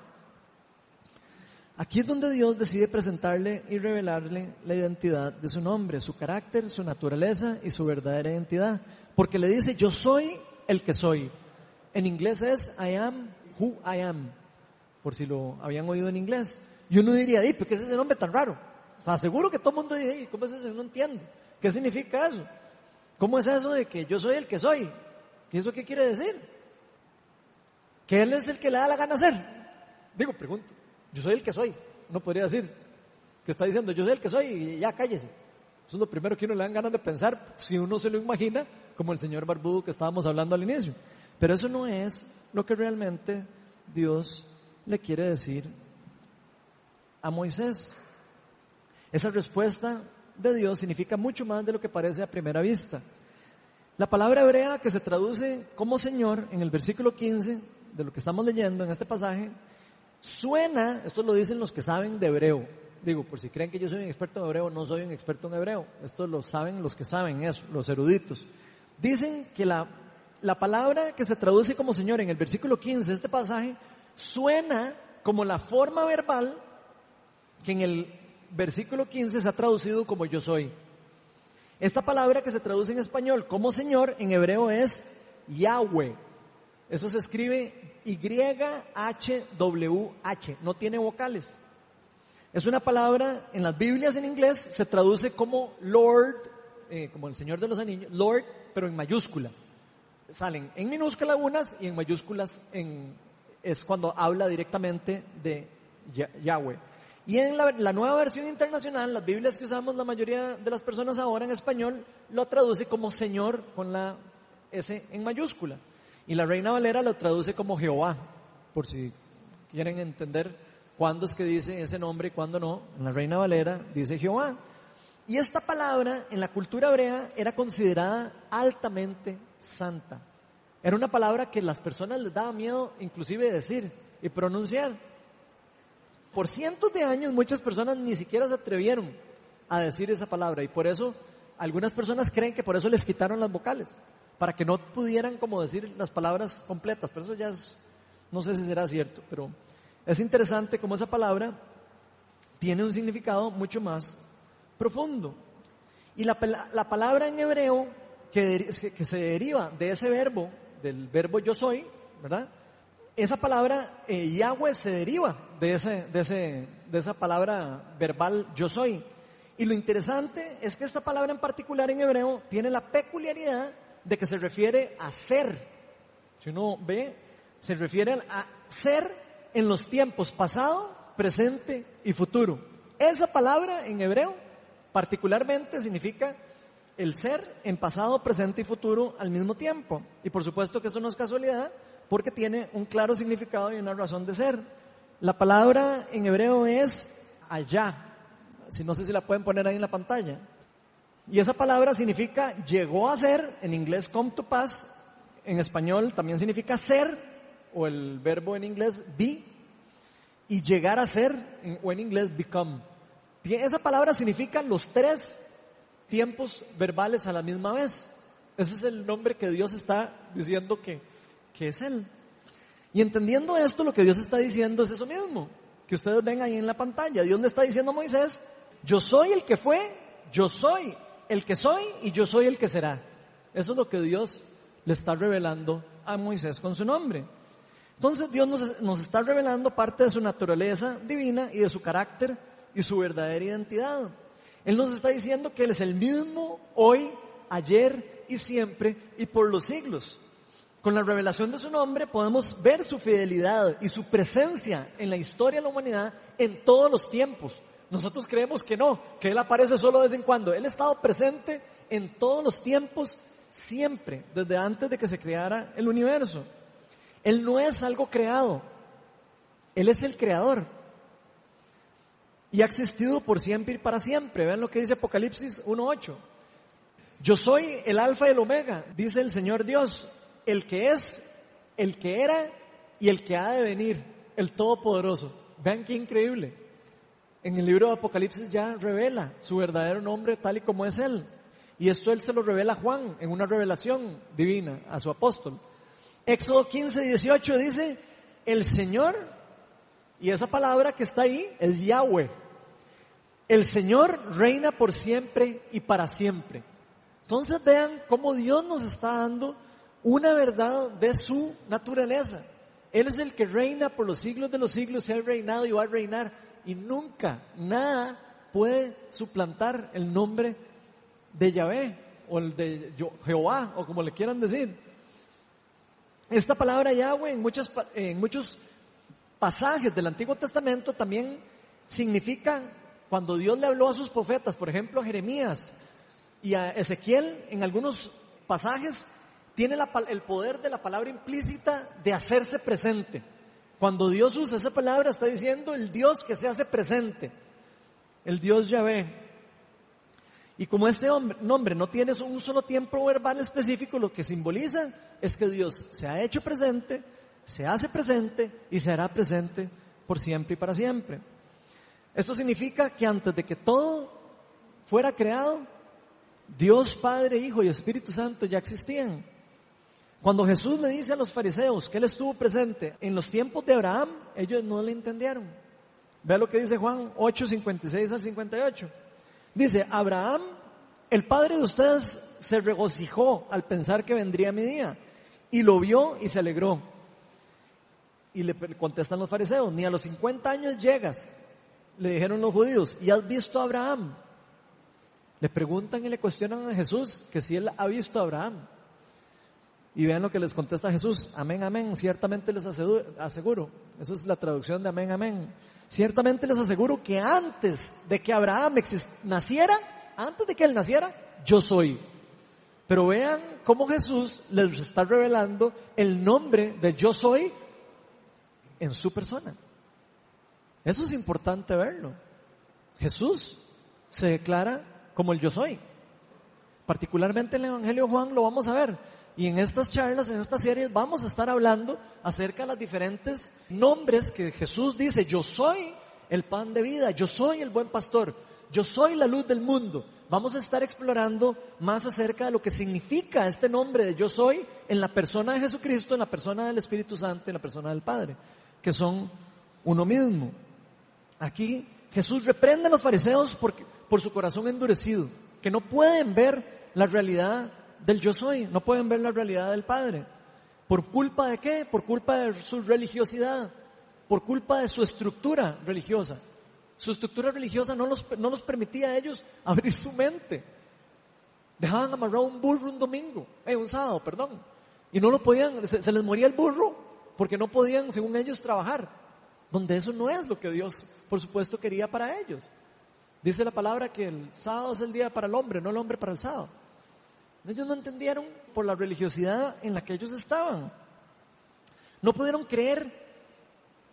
Speaker 1: Aquí es donde Dios decide presentarle y revelarle la identidad de su nombre, su carácter, su naturaleza y su verdadera identidad. Porque le dice, yo soy el que soy. En inglés es I am who I am, por si lo habían oído en inglés. Y uno diría, ¿por qué es ese nombre tan raro? O sea, seguro que todo el mundo dice, ¿cómo es eso? No entiendo. ¿Qué significa eso? ¿Cómo es eso de que yo soy el que soy? ¿Qué eso qué quiere decir? Que Él es el que le da la gana hacer. Digo, pregunto, yo soy el que soy. Uno podría decir que está diciendo, yo soy el que soy y ya cállese. Eso es lo primero que uno le dan ganas de pensar, si uno se lo imagina, como el señor Barbudo que estábamos hablando al inicio. Pero eso no es lo que realmente Dios le quiere decir a Moisés. Esa respuesta de Dios significa mucho más de lo que parece a primera vista. La palabra hebrea que se traduce como Señor en el versículo 15 de lo que estamos leyendo en este pasaje, suena, esto lo dicen los que saben de hebreo. Digo, por si creen que yo soy un experto en hebreo, no soy un experto en hebreo. Esto lo saben los que saben eso, los eruditos. Dicen que la, la palabra que se traduce como Señor en el versículo 15 de este pasaje suena como la forma verbal que en el versículo 15 se ha traducido como yo soy. Esta palabra que se traduce en español como Señor, en hebreo es Yahweh. Eso se escribe Y-H-W-H, no tiene vocales. Es una palabra, en las Biblias en inglés se traduce como Lord, eh, como el Señor de los Anillos, Lord, pero en mayúscula. Salen en minúscula unas y en mayúsculas en, es cuando habla directamente de Yahweh. Y en la, nueva versión internacional, las Biblias que usamos la mayoría de las personas ahora en español, lo traduce como Señor con la S en mayúscula. Y la Reina Valera lo traduce como Jehová, por si quieren entender cuándo es que dice ese nombre y cuándo no. En la Reina Valera dice Jehová. Y esta palabra en la cultura hebrea era considerada altamente santa. Era una palabra que las personas les daba miedo inclusive decir y pronunciar. Por cientos de años muchas personas ni siquiera se atrevieron a decir esa palabra y por eso algunas personas creen que por eso les quitaron las vocales, para que no pudieran como decir las palabras completas, pero eso ya es, no sé si será cierto, pero es interesante cómo esa palabra tiene un significado mucho más profundo. Y la, la palabra en hebreo que, que se deriva de ese verbo, del verbo yo soy, ¿verdad? esa palabra eh, Yahweh se deriva de, ese, de, ese, de esa palabra verbal yo soy. Y lo interesante es que esta palabra en particular en hebreo tiene la peculiaridad de que se refiere a ser. Si uno ve, se refiere a ser en los tiempos pasado, presente y futuro. Esa palabra en hebreo particularmente significa el ser en pasado, presente y futuro al mismo tiempo. Y por supuesto que eso no es casualidad, porque tiene un claro significado y una razón de ser. La palabra en hebreo es allá. Si no sé si la pueden poner ahí en la pantalla. Y esa palabra significa llegó a ser, en inglés come to pass, en español también significa ser, o el verbo en inglés be, y llegar a ser, o en inglés become. Esa palabra significa los tres tiempos verbales a la misma vez. Ese es el nombre que Dios está diciendo que que es Él. Y entendiendo esto, lo que Dios está diciendo es eso mismo, que ustedes ven ahí en la pantalla. Dios le está diciendo a Moisés, yo soy el que fue, yo soy el que soy y yo soy el que será. Eso es lo que Dios le está revelando a Moisés con su nombre. Entonces Dios nos, nos está revelando parte de su naturaleza divina y de su carácter y su verdadera identidad. Él nos está diciendo que Él es el mismo hoy, ayer y siempre y por los siglos. Con la revelación de su nombre podemos ver su fidelidad y su presencia en la historia de la humanidad en todos los tiempos. Nosotros creemos que no, que Él aparece solo de vez en cuando. Él ha estado presente en todos los tiempos, siempre, desde antes de que se creara el universo. Él no es algo creado, Él es el creador. Y ha existido por siempre y para siempre. Vean lo que dice Apocalipsis 1.8. Yo soy el alfa y el omega, dice el Señor Dios, el que es, el que era y el que ha de venir, el Todopoderoso. Vean qué increíble. En el libro de Apocalipsis ya revela su verdadero nombre tal y como es Él. Y esto él se lo revela a Juan en una revelación divina a su apóstol. Éxodo 15, 18 dice, el Señor, y esa palabra que está ahí es Yahweh. El Señor reina por siempre y para siempre. Entonces vean cómo Dios nos está dando una verdad de su naturaleza. Él es el que reina por los siglos de los siglos, se ha reinado y va a reinar. Y nunca, nada puede suplantar el nombre de Yahvé o el de Jehová o como le quieran decir. Esta palabra Yahweh en, muchos en muchos pasajes del Antiguo Testamento también significa cuando Dios le habló a sus profetas, por ejemplo a Jeremías y a Ezequiel, en algunos pasajes tiene el poder de la palabra implícita de hacerse presente. Cuando Dios usa esa palabra está diciendo el Dios que se hace presente, el Dios Yahvé. Y como este nombre no tiene un solo tiempo verbal específico, lo que simboliza es que Dios se ha hecho presente, se hace presente y se hará presente por siempre y para siempre. Esto significa que antes de que todo fuera creado, Dios Padre, Hijo y Espíritu Santo ya existían. Cuando Jesús le dice a los fariseos que Él estuvo presente en los tiempos de Abraham, ellos no le entendieron. Vea lo que dice Juan 8, 56 al 58. Dice, Abraham, el padre de ustedes, se regocijó al pensar que vendría mi día y lo vio y se alegró. Y le contestan los fariseos, ni a los 50 años llegas, le dijeron los judíos, ¿y has visto a Abraham? Le preguntan y le cuestionan a Jesús que si él ha visto a Abraham. Y vean lo que les contesta Jesús. Amén, amén. Ciertamente les aseguro. Eso es la traducción de amén, amén. Ciertamente les aseguro que antes de que Abraham naciera, antes de que él naciera, yo soy. Pero vean cómo Jesús les está revelando el nombre de yo soy en su persona. Eso es importante verlo. Jesús se declara como el yo soy. Particularmente en el Evangelio de Juan lo vamos a ver. Y en estas charlas, en estas series, vamos a estar hablando acerca de los diferentes nombres que Jesús dice, yo soy el pan de vida, yo soy el buen pastor, yo soy la luz del mundo. Vamos a estar explorando más acerca de lo que significa este nombre de yo soy en la persona de Jesucristo, en la persona del Espíritu Santo, en la persona del Padre, que son uno mismo. Aquí Jesús reprende a los fariseos por, por su corazón endurecido, que no pueden ver la realidad del yo soy, no pueden ver la realidad del Padre. ¿Por culpa de qué? Por culpa de su religiosidad, por culpa de su estructura religiosa. Su estructura religiosa no los, no los permitía a ellos abrir su mente. Dejaban amarrado un burro un domingo, eh, un sábado, perdón. Y no lo podían, se, les moría el burro porque no podían, según ellos, trabajar. Donde eso no es lo que Dios, por supuesto, quería para ellos. Dice la palabra que el sábado es el día para el hombre, no el hombre para el sábado. Ellos no entendieron por la religiosidad en la que ellos estaban. No pudieron creer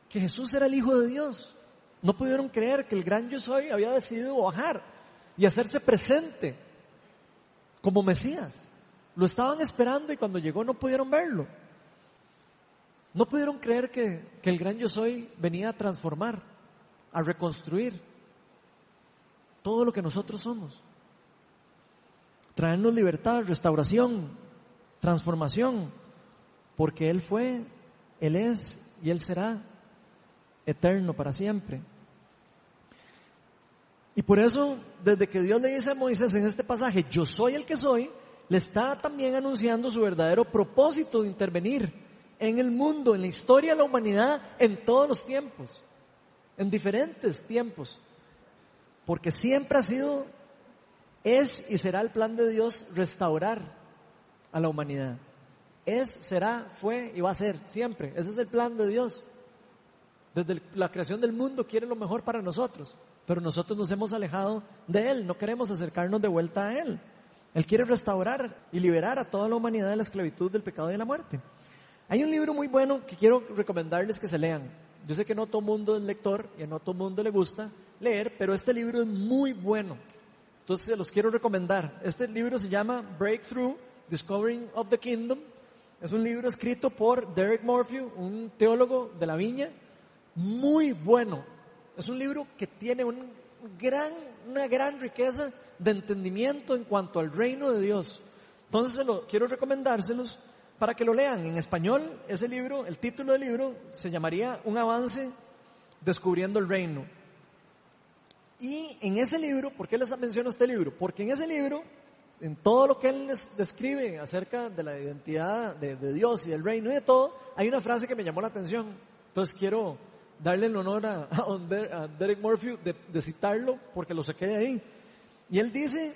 Speaker 1: que Jesús era el Hijo de Dios. No pudieron creer que el gran yo soy había decidido bajar y hacerse presente como Mesías. Lo estaban esperando y cuando llegó no pudieron verlo. No pudieron creer que, que el gran yo soy venía a transformar, a reconstruir todo lo que nosotros somos traernos libertad, restauración, transformación, porque Él fue, Él es y Él será eterno para siempre. Y por eso, desde que Dios le dice a Moisés en este pasaje, yo soy el que soy, le está también anunciando su verdadero propósito de intervenir en el mundo, en la historia de la humanidad, en todos los tiempos, en diferentes tiempos, porque siempre ha sido es y será el plan de Dios restaurar a la humanidad. Es, será, fue y va a ser siempre. Ese es el plan de Dios. Desde la creación del mundo quiere lo mejor para nosotros, pero nosotros nos hemos alejado de Él, no queremos acercarnos de vuelta a Él. Él quiere restaurar y liberar a toda la humanidad de la esclavitud, del pecado y de la muerte. Hay un libro muy bueno que quiero recomendarles que se lean. Yo sé que no todo mundo es lector y no todo mundo le gusta leer, pero este libro es muy bueno. Entonces se los quiero recomendar. Este libro se llama Breakthrough, Discovering of the Kingdom. Es un libro escrito por Derek Morphew, un teólogo de la viña, muy bueno. Es un libro que tiene un gran, una gran riqueza de entendimiento en cuanto al reino de Dios. Entonces se lo, quiero recomendárselos para que lo lean. En español, ese libro, el título del libro se llamaría Un avance descubriendo el reino. Y en ese libro, ¿por qué les menciono este libro? Porque en ese libro, en todo lo que él les describe acerca de la identidad de, Dios y del reino y de todo, hay una frase que me llamó la atención. Entonces quiero darle el honor a, a Derek Murphy de, de, citarlo porque lo saqué de ahí. Y él dice,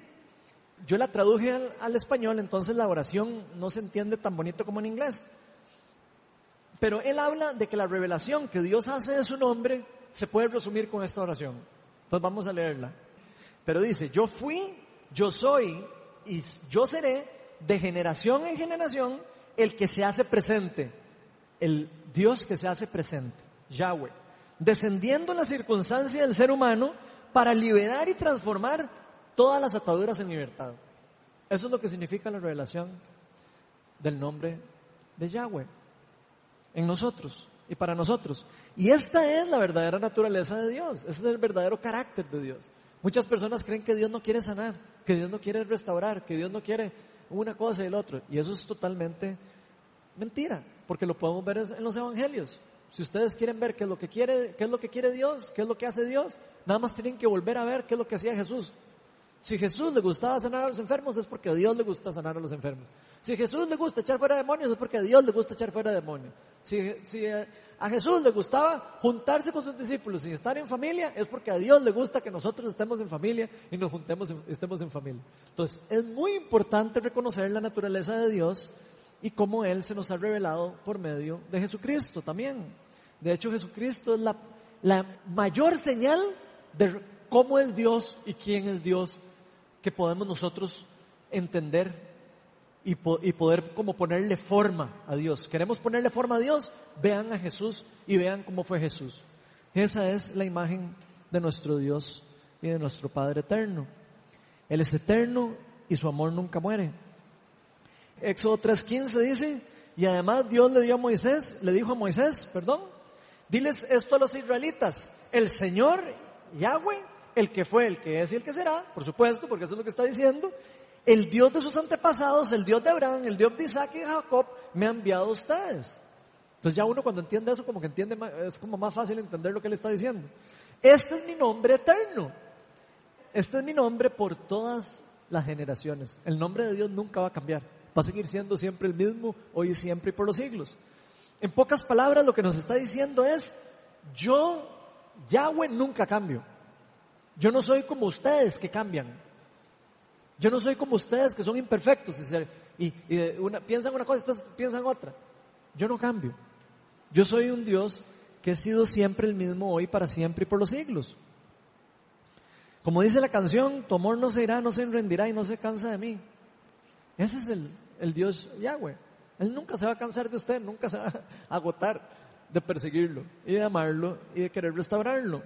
Speaker 1: yo la traduje al, español, entonces la oración no se entiende tan bonito como en inglés. Pero él habla de que la revelación que Dios hace de su nombre se puede resumir con esta oración. Entonces vamos a leerla. Pero dice, yo fui, yo soy y yo seré de generación en generación el que se hace presente, el Dios que se hace presente, Yahweh, descendiendo en la circunstancia del ser humano para liberar y transformar todas las ataduras en libertad. Eso es lo que significa la revelación del nombre de Yahweh en nosotros y para nosotros. Y esta es la verdadera naturaleza de Dios, este es el verdadero carácter de Dios. Muchas personas creen que Dios no quiere sanar, que Dios no quiere restaurar, que Dios no quiere una cosa y el otro. Y eso es totalmente mentira, porque lo podemos ver en los evangelios. Si ustedes quieren ver qué es lo que quiere, qué es lo que quiere Dios, qué es lo que hace Dios, nada más tienen que volver a ver qué es lo que hacía Jesús. Si Jesús le gustaba sanar a los enfermos es porque a Dios le gusta sanar a los enfermos. Si Jesús le gusta echar fuera demonios es porque a Dios le gusta echar fuera demonios. Si, eh, a Jesús le gustaba juntarse con sus discípulos y estar en familia es porque a Dios le gusta que nosotros estemos en familia y nos juntemos, estemos en familia. Entonces es muy importante reconocer la naturaleza de Dios y cómo Él se nos ha revelado por medio de Jesucristo también. De hecho Jesucristo es la, la mayor señal de cómo es Dios y quién es Dios que podemos nosotros entender y, poder como ponerle forma a Dios. ¿Queremos ponerle forma a Dios? Vean a Jesús y vean cómo fue Jesús. Esa es la imagen de nuestro Dios y de nuestro Padre eterno. Él es eterno y su amor nunca muere. Éxodo 3.15 dice, y además Dios le dio a Moisés, le dijo a Moisés, perdón, diles esto a los israelitas, el Señor Yahweh el que fue, el que es y el que será, por supuesto, porque eso es lo que está diciendo, el Dios de sus antepasados, el Dios de Abraham, el Dios de Isaac y de Jacob, me ha enviado a ustedes. Entonces ya uno cuando entiende eso, como que entiende, es como más fácil entender lo que él está diciendo. Este es mi nombre eterno. Este es mi nombre por todas las generaciones. El nombre de Dios nunca va a cambiar. Va a seguir siendo siempre el mismo, hoy y siempre y por los siglos. En pocas palabras, lo que nos está diciendo es, yo, Yahweh, nunca cambio. Yo no soy como ustedes que cambian. Yo no soy como ustedes que son imperfectos y, piensan una cosa y después piensan otra. Yo no cambio. Yo soy un Dios que he sido siempre el mismo hoy, para siempre y por los siglos. Como dice la canción, tu amor no se irá, no se rendirá y no se cansa de mí. Ese es el, el Dios Yahweh. Él nunca se va a cansar de usted, nunca se va a agotar de perseguirlo y de amarlo y de querer restaurarlo.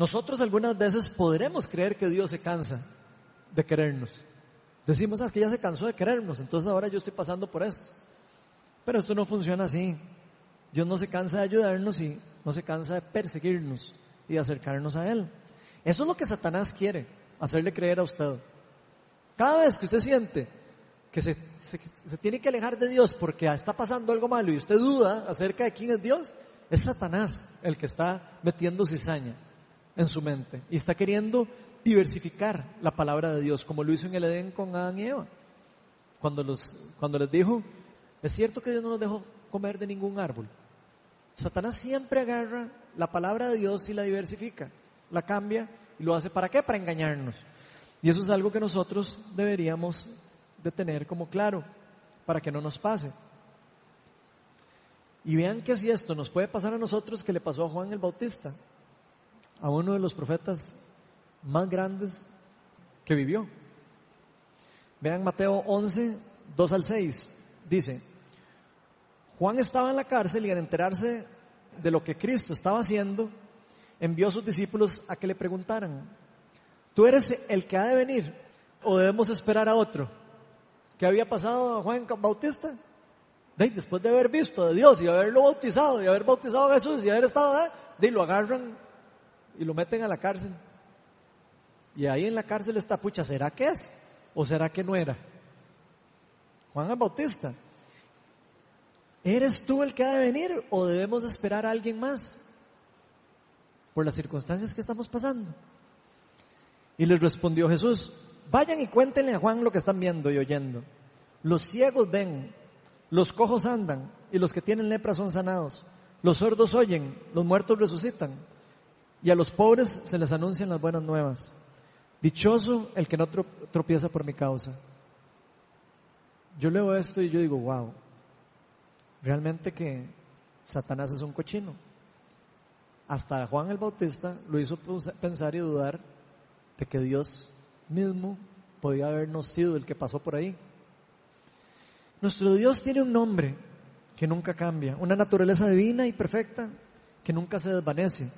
Speaker 1: Nosotros algunas veces podremos creer que Dios se cansa de querernos. Decimos, ah, que ya se cansó de querernos, entonces ahora yo estoy pasando por esto. Pero esto no funciona así. Dios no se cansa de ayudarnos y no se cansa de perseguirnos y de acercarnos a Él. Eso es lo que Satanás quiere, hacerle creer a usted. Cada vez que usted siente que se, se, tiene que alejar de Dios porque está pasando algo malo y usted duda acerca de quién es Dios, es Satanás el que está metiendo cizaña en su mente y está queriendo diversificar la palabra de Dios, como lo hizo en el Edén con Adán y Eva. Cuando, los, cuando les dijo, es cierto que Dios no nos dejó comer de ningún árbol. Satanás siempre agarra la palabra de Dios y la diversifica, la cambia y lo hace para qué? Para engañarnos. Y eso es algo que nosotros deberíamos de tener como claro, para que no nos pase. Y vean que si esto nos puede pasar a nosotros, que le pasó a Juan el Bautista a uno de los profetas más grandes que vivió. Vean Mateo 11, 2 al 6. Dice, Juan estaba en la cárcel y al enterarse de lo que Cristo estaba haciendo, envió a sus discípulos a que le preguntaran, ¿tú eres el que ha de venir o debemos esperar a otro? ¿Qué había pasado Juan Bautista? después de haber visto a Dios y haberlo bautizado y haber bautizado a Jesús y haber estado, de lo agarran y lo meten a la cárcel. Y ahí en la cárcel está, pucha, ¿será que es? ¿O será que no era? Juan el Bautista. ¿Eres tú el que ha de venir o debemos esperar a alguien más? Por las circunstancias que estamos pasando. Y les respondió Jesús, vayan y cuéntenle a Juan lo que están viendo y oyendo. Los ciegos ven, los cojos andan y los que tienen lepra son sanados. Los sordos oyen, los muertos resucitan y a los pobres se les anuncian las buenas nuevas. Dichoso el que no tropieza por mi causa. Yo leo esto y yo digo, wow, realmente que Satanás es un cochino. Hasta Juan el Bautista lo hizo pensar y dudar de que Dios mismo podía habernos sido el que pasó por ahí. Nuestro Dios tiene un nombre que nunca cambia, una naturaleza divina y perfecta que nunca se desvanece,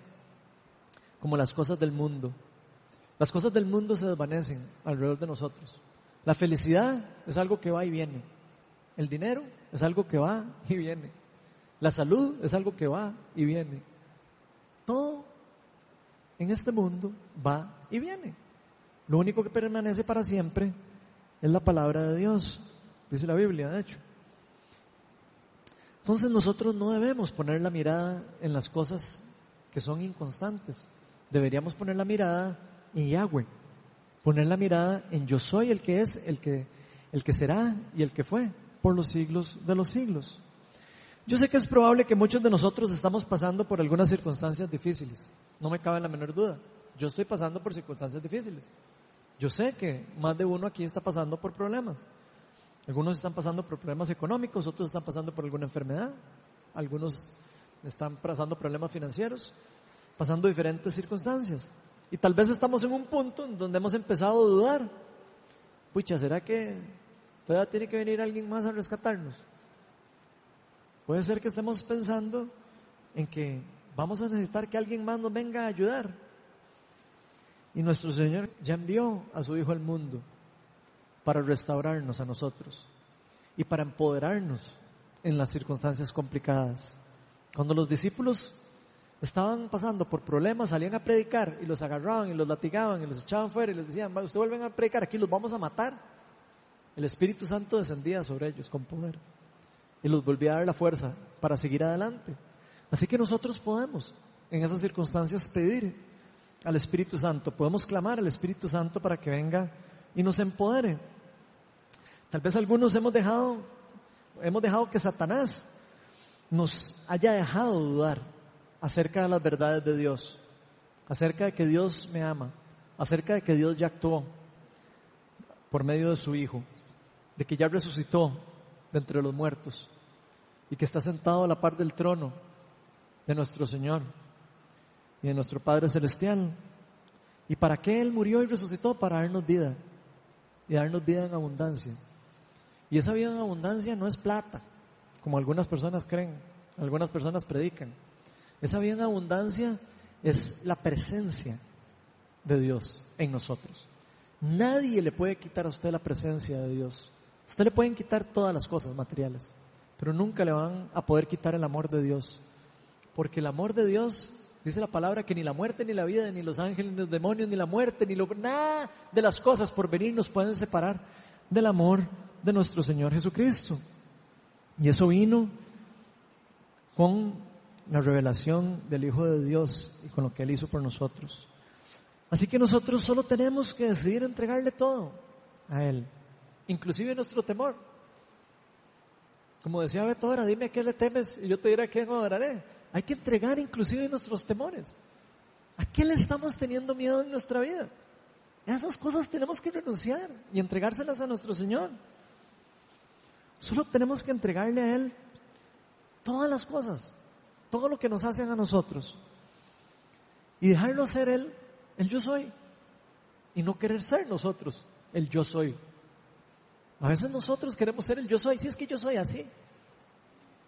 Speaker 1: como las cosas del mundo. Las cosas del mundo se desvanecen alrededor de nosotros. La felicidad es algo que va y viene. El dinero es algo que va y viene. La salud es algo que va y viene. Todo en este mundo va y viene. Lo único que permanece para siempre es la palabra de Dios, dice la Biblia, de hecho. Entonces nosotros no debemos poner la mirada en las cosas que son inconstantes. Deberíamos poner la mirada en Yahweh. Poner la mirada en yo soy el que es, el que, el que será y el que fue por los siglos de los siglos. Yo sé que es probable que muchos de nosotros estamos pasando por algunas circunstancias difíciles. No me cabe la menor duda. Yo estoy pasando por circunstancias difíciles. Yo sé que más de uno aquí está pasando por problemas. Algunos están pasando por problemas económicos, otros están pasando por alguna enfermedad, algunos están pasando problemas financieros, pasando diferentes circunstancias. Y tal vez estamos en un punto en donde hemos empezado a dudar. Pucha, ¿será que todavía tiene que venir alguien más a rescatarnos? Puede ser que estemos pensando en que vamos a necesitar que alguien más nos venga a ayudar. Y nuestro Señor ya envió a su Hijo al mundo para restaurarnos a nosotros y para empoderarnos en las circunstancias complicadas. Cuando los discípulos estaban pasando por problemas, salían a predicar y los agarraban y los latigaban y los echaban fuera y les decían, ustedes vuelven a predicar, aquí los vamos a matar. El Espíritu Santo descendía sobre ellos con poder y los volvía a dar la fuerza para seguir adelante. Así que nosotros podemos en esas circunstancias pedir al Espíritu Santo, podemos clamar al Espíritu Santo para que venga y nos empodere. Tal vez algunos hemos dejado, hemos dejado que Satanás nos haya dejado dudar acerca de las verdades de Dios, acerca de que Dios me ama, acerca de que Dios ya actuó por medio de su Hijo, de que ya resucitó de entre los muertos y que está sentado a la par del trono de nuestro Señor y de nuestro Padre Celestial. ¿Y para qué Él murió y resucitó? Para darnos vida y darnos vida en abundancia. Y esa vida en abundancia no es plata, como algunas personas creen, algunas personas predican. Esa vida abundancia es la presencia de Dios en nosotros. Nadie le puede quitar a usted la presencia de Dios. Usted le pueden quitar todas las cosas materiales, pero nunca le van a poder quitar el amor de Dios. Porque el amor de Dios Dice la palabra que ni la muerte, ni la vida, ni los ángeles, ni los demonios, ni la muerte, ni lo, nada de las cosas por venir nos pueden separar del amor de nuestro Señor Jesucristo. Y eso vino con la revelación del Hijo de Dios y con lo que Él hizo por nosotros. Así que nosotros solo tenemos que decidir entregarle todo a Él, inclusive nuestro temor. Como decía Beto ahora, dime a qué le temes y yo te diré a quién adoraré. Hay que entregar inclusive nuestros temores. ¿A qué le estamos teniendo miedo en nuestra vida? Esas cosas tenemos que renunciar y entregárselas a nuestro Señor. Solo tenemos que entregarle a Él todas las cosas, todo lo que nos hacen a nosotros. Y dejarlo ser Él, el yo soy. Y no querer ser nosotros, el yo soy. A veces nosotros queremos ser el yo soy, si es que yo soy así.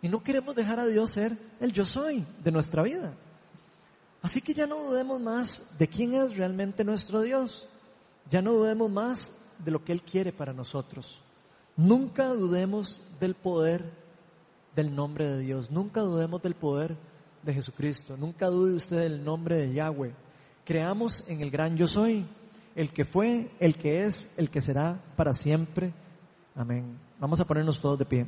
Speaker 1: Y no queremos dejar a Dios ser el yo soy de nuestra vida. Así que ya no dudemos más de quién es realmente nuestro Dios. Ya no dudemos más de lo que Él quiere para nosotros. Nunca dudemos del poder del nombre de Dios. Nunca dudemos del poder de Jesucristo. Nunca dude usted del nombre de Yahweh. Creamos en el gran yo soy, el que fue, el que es, el que será para siempre. Amén. Vamos a ponernos todos de pie.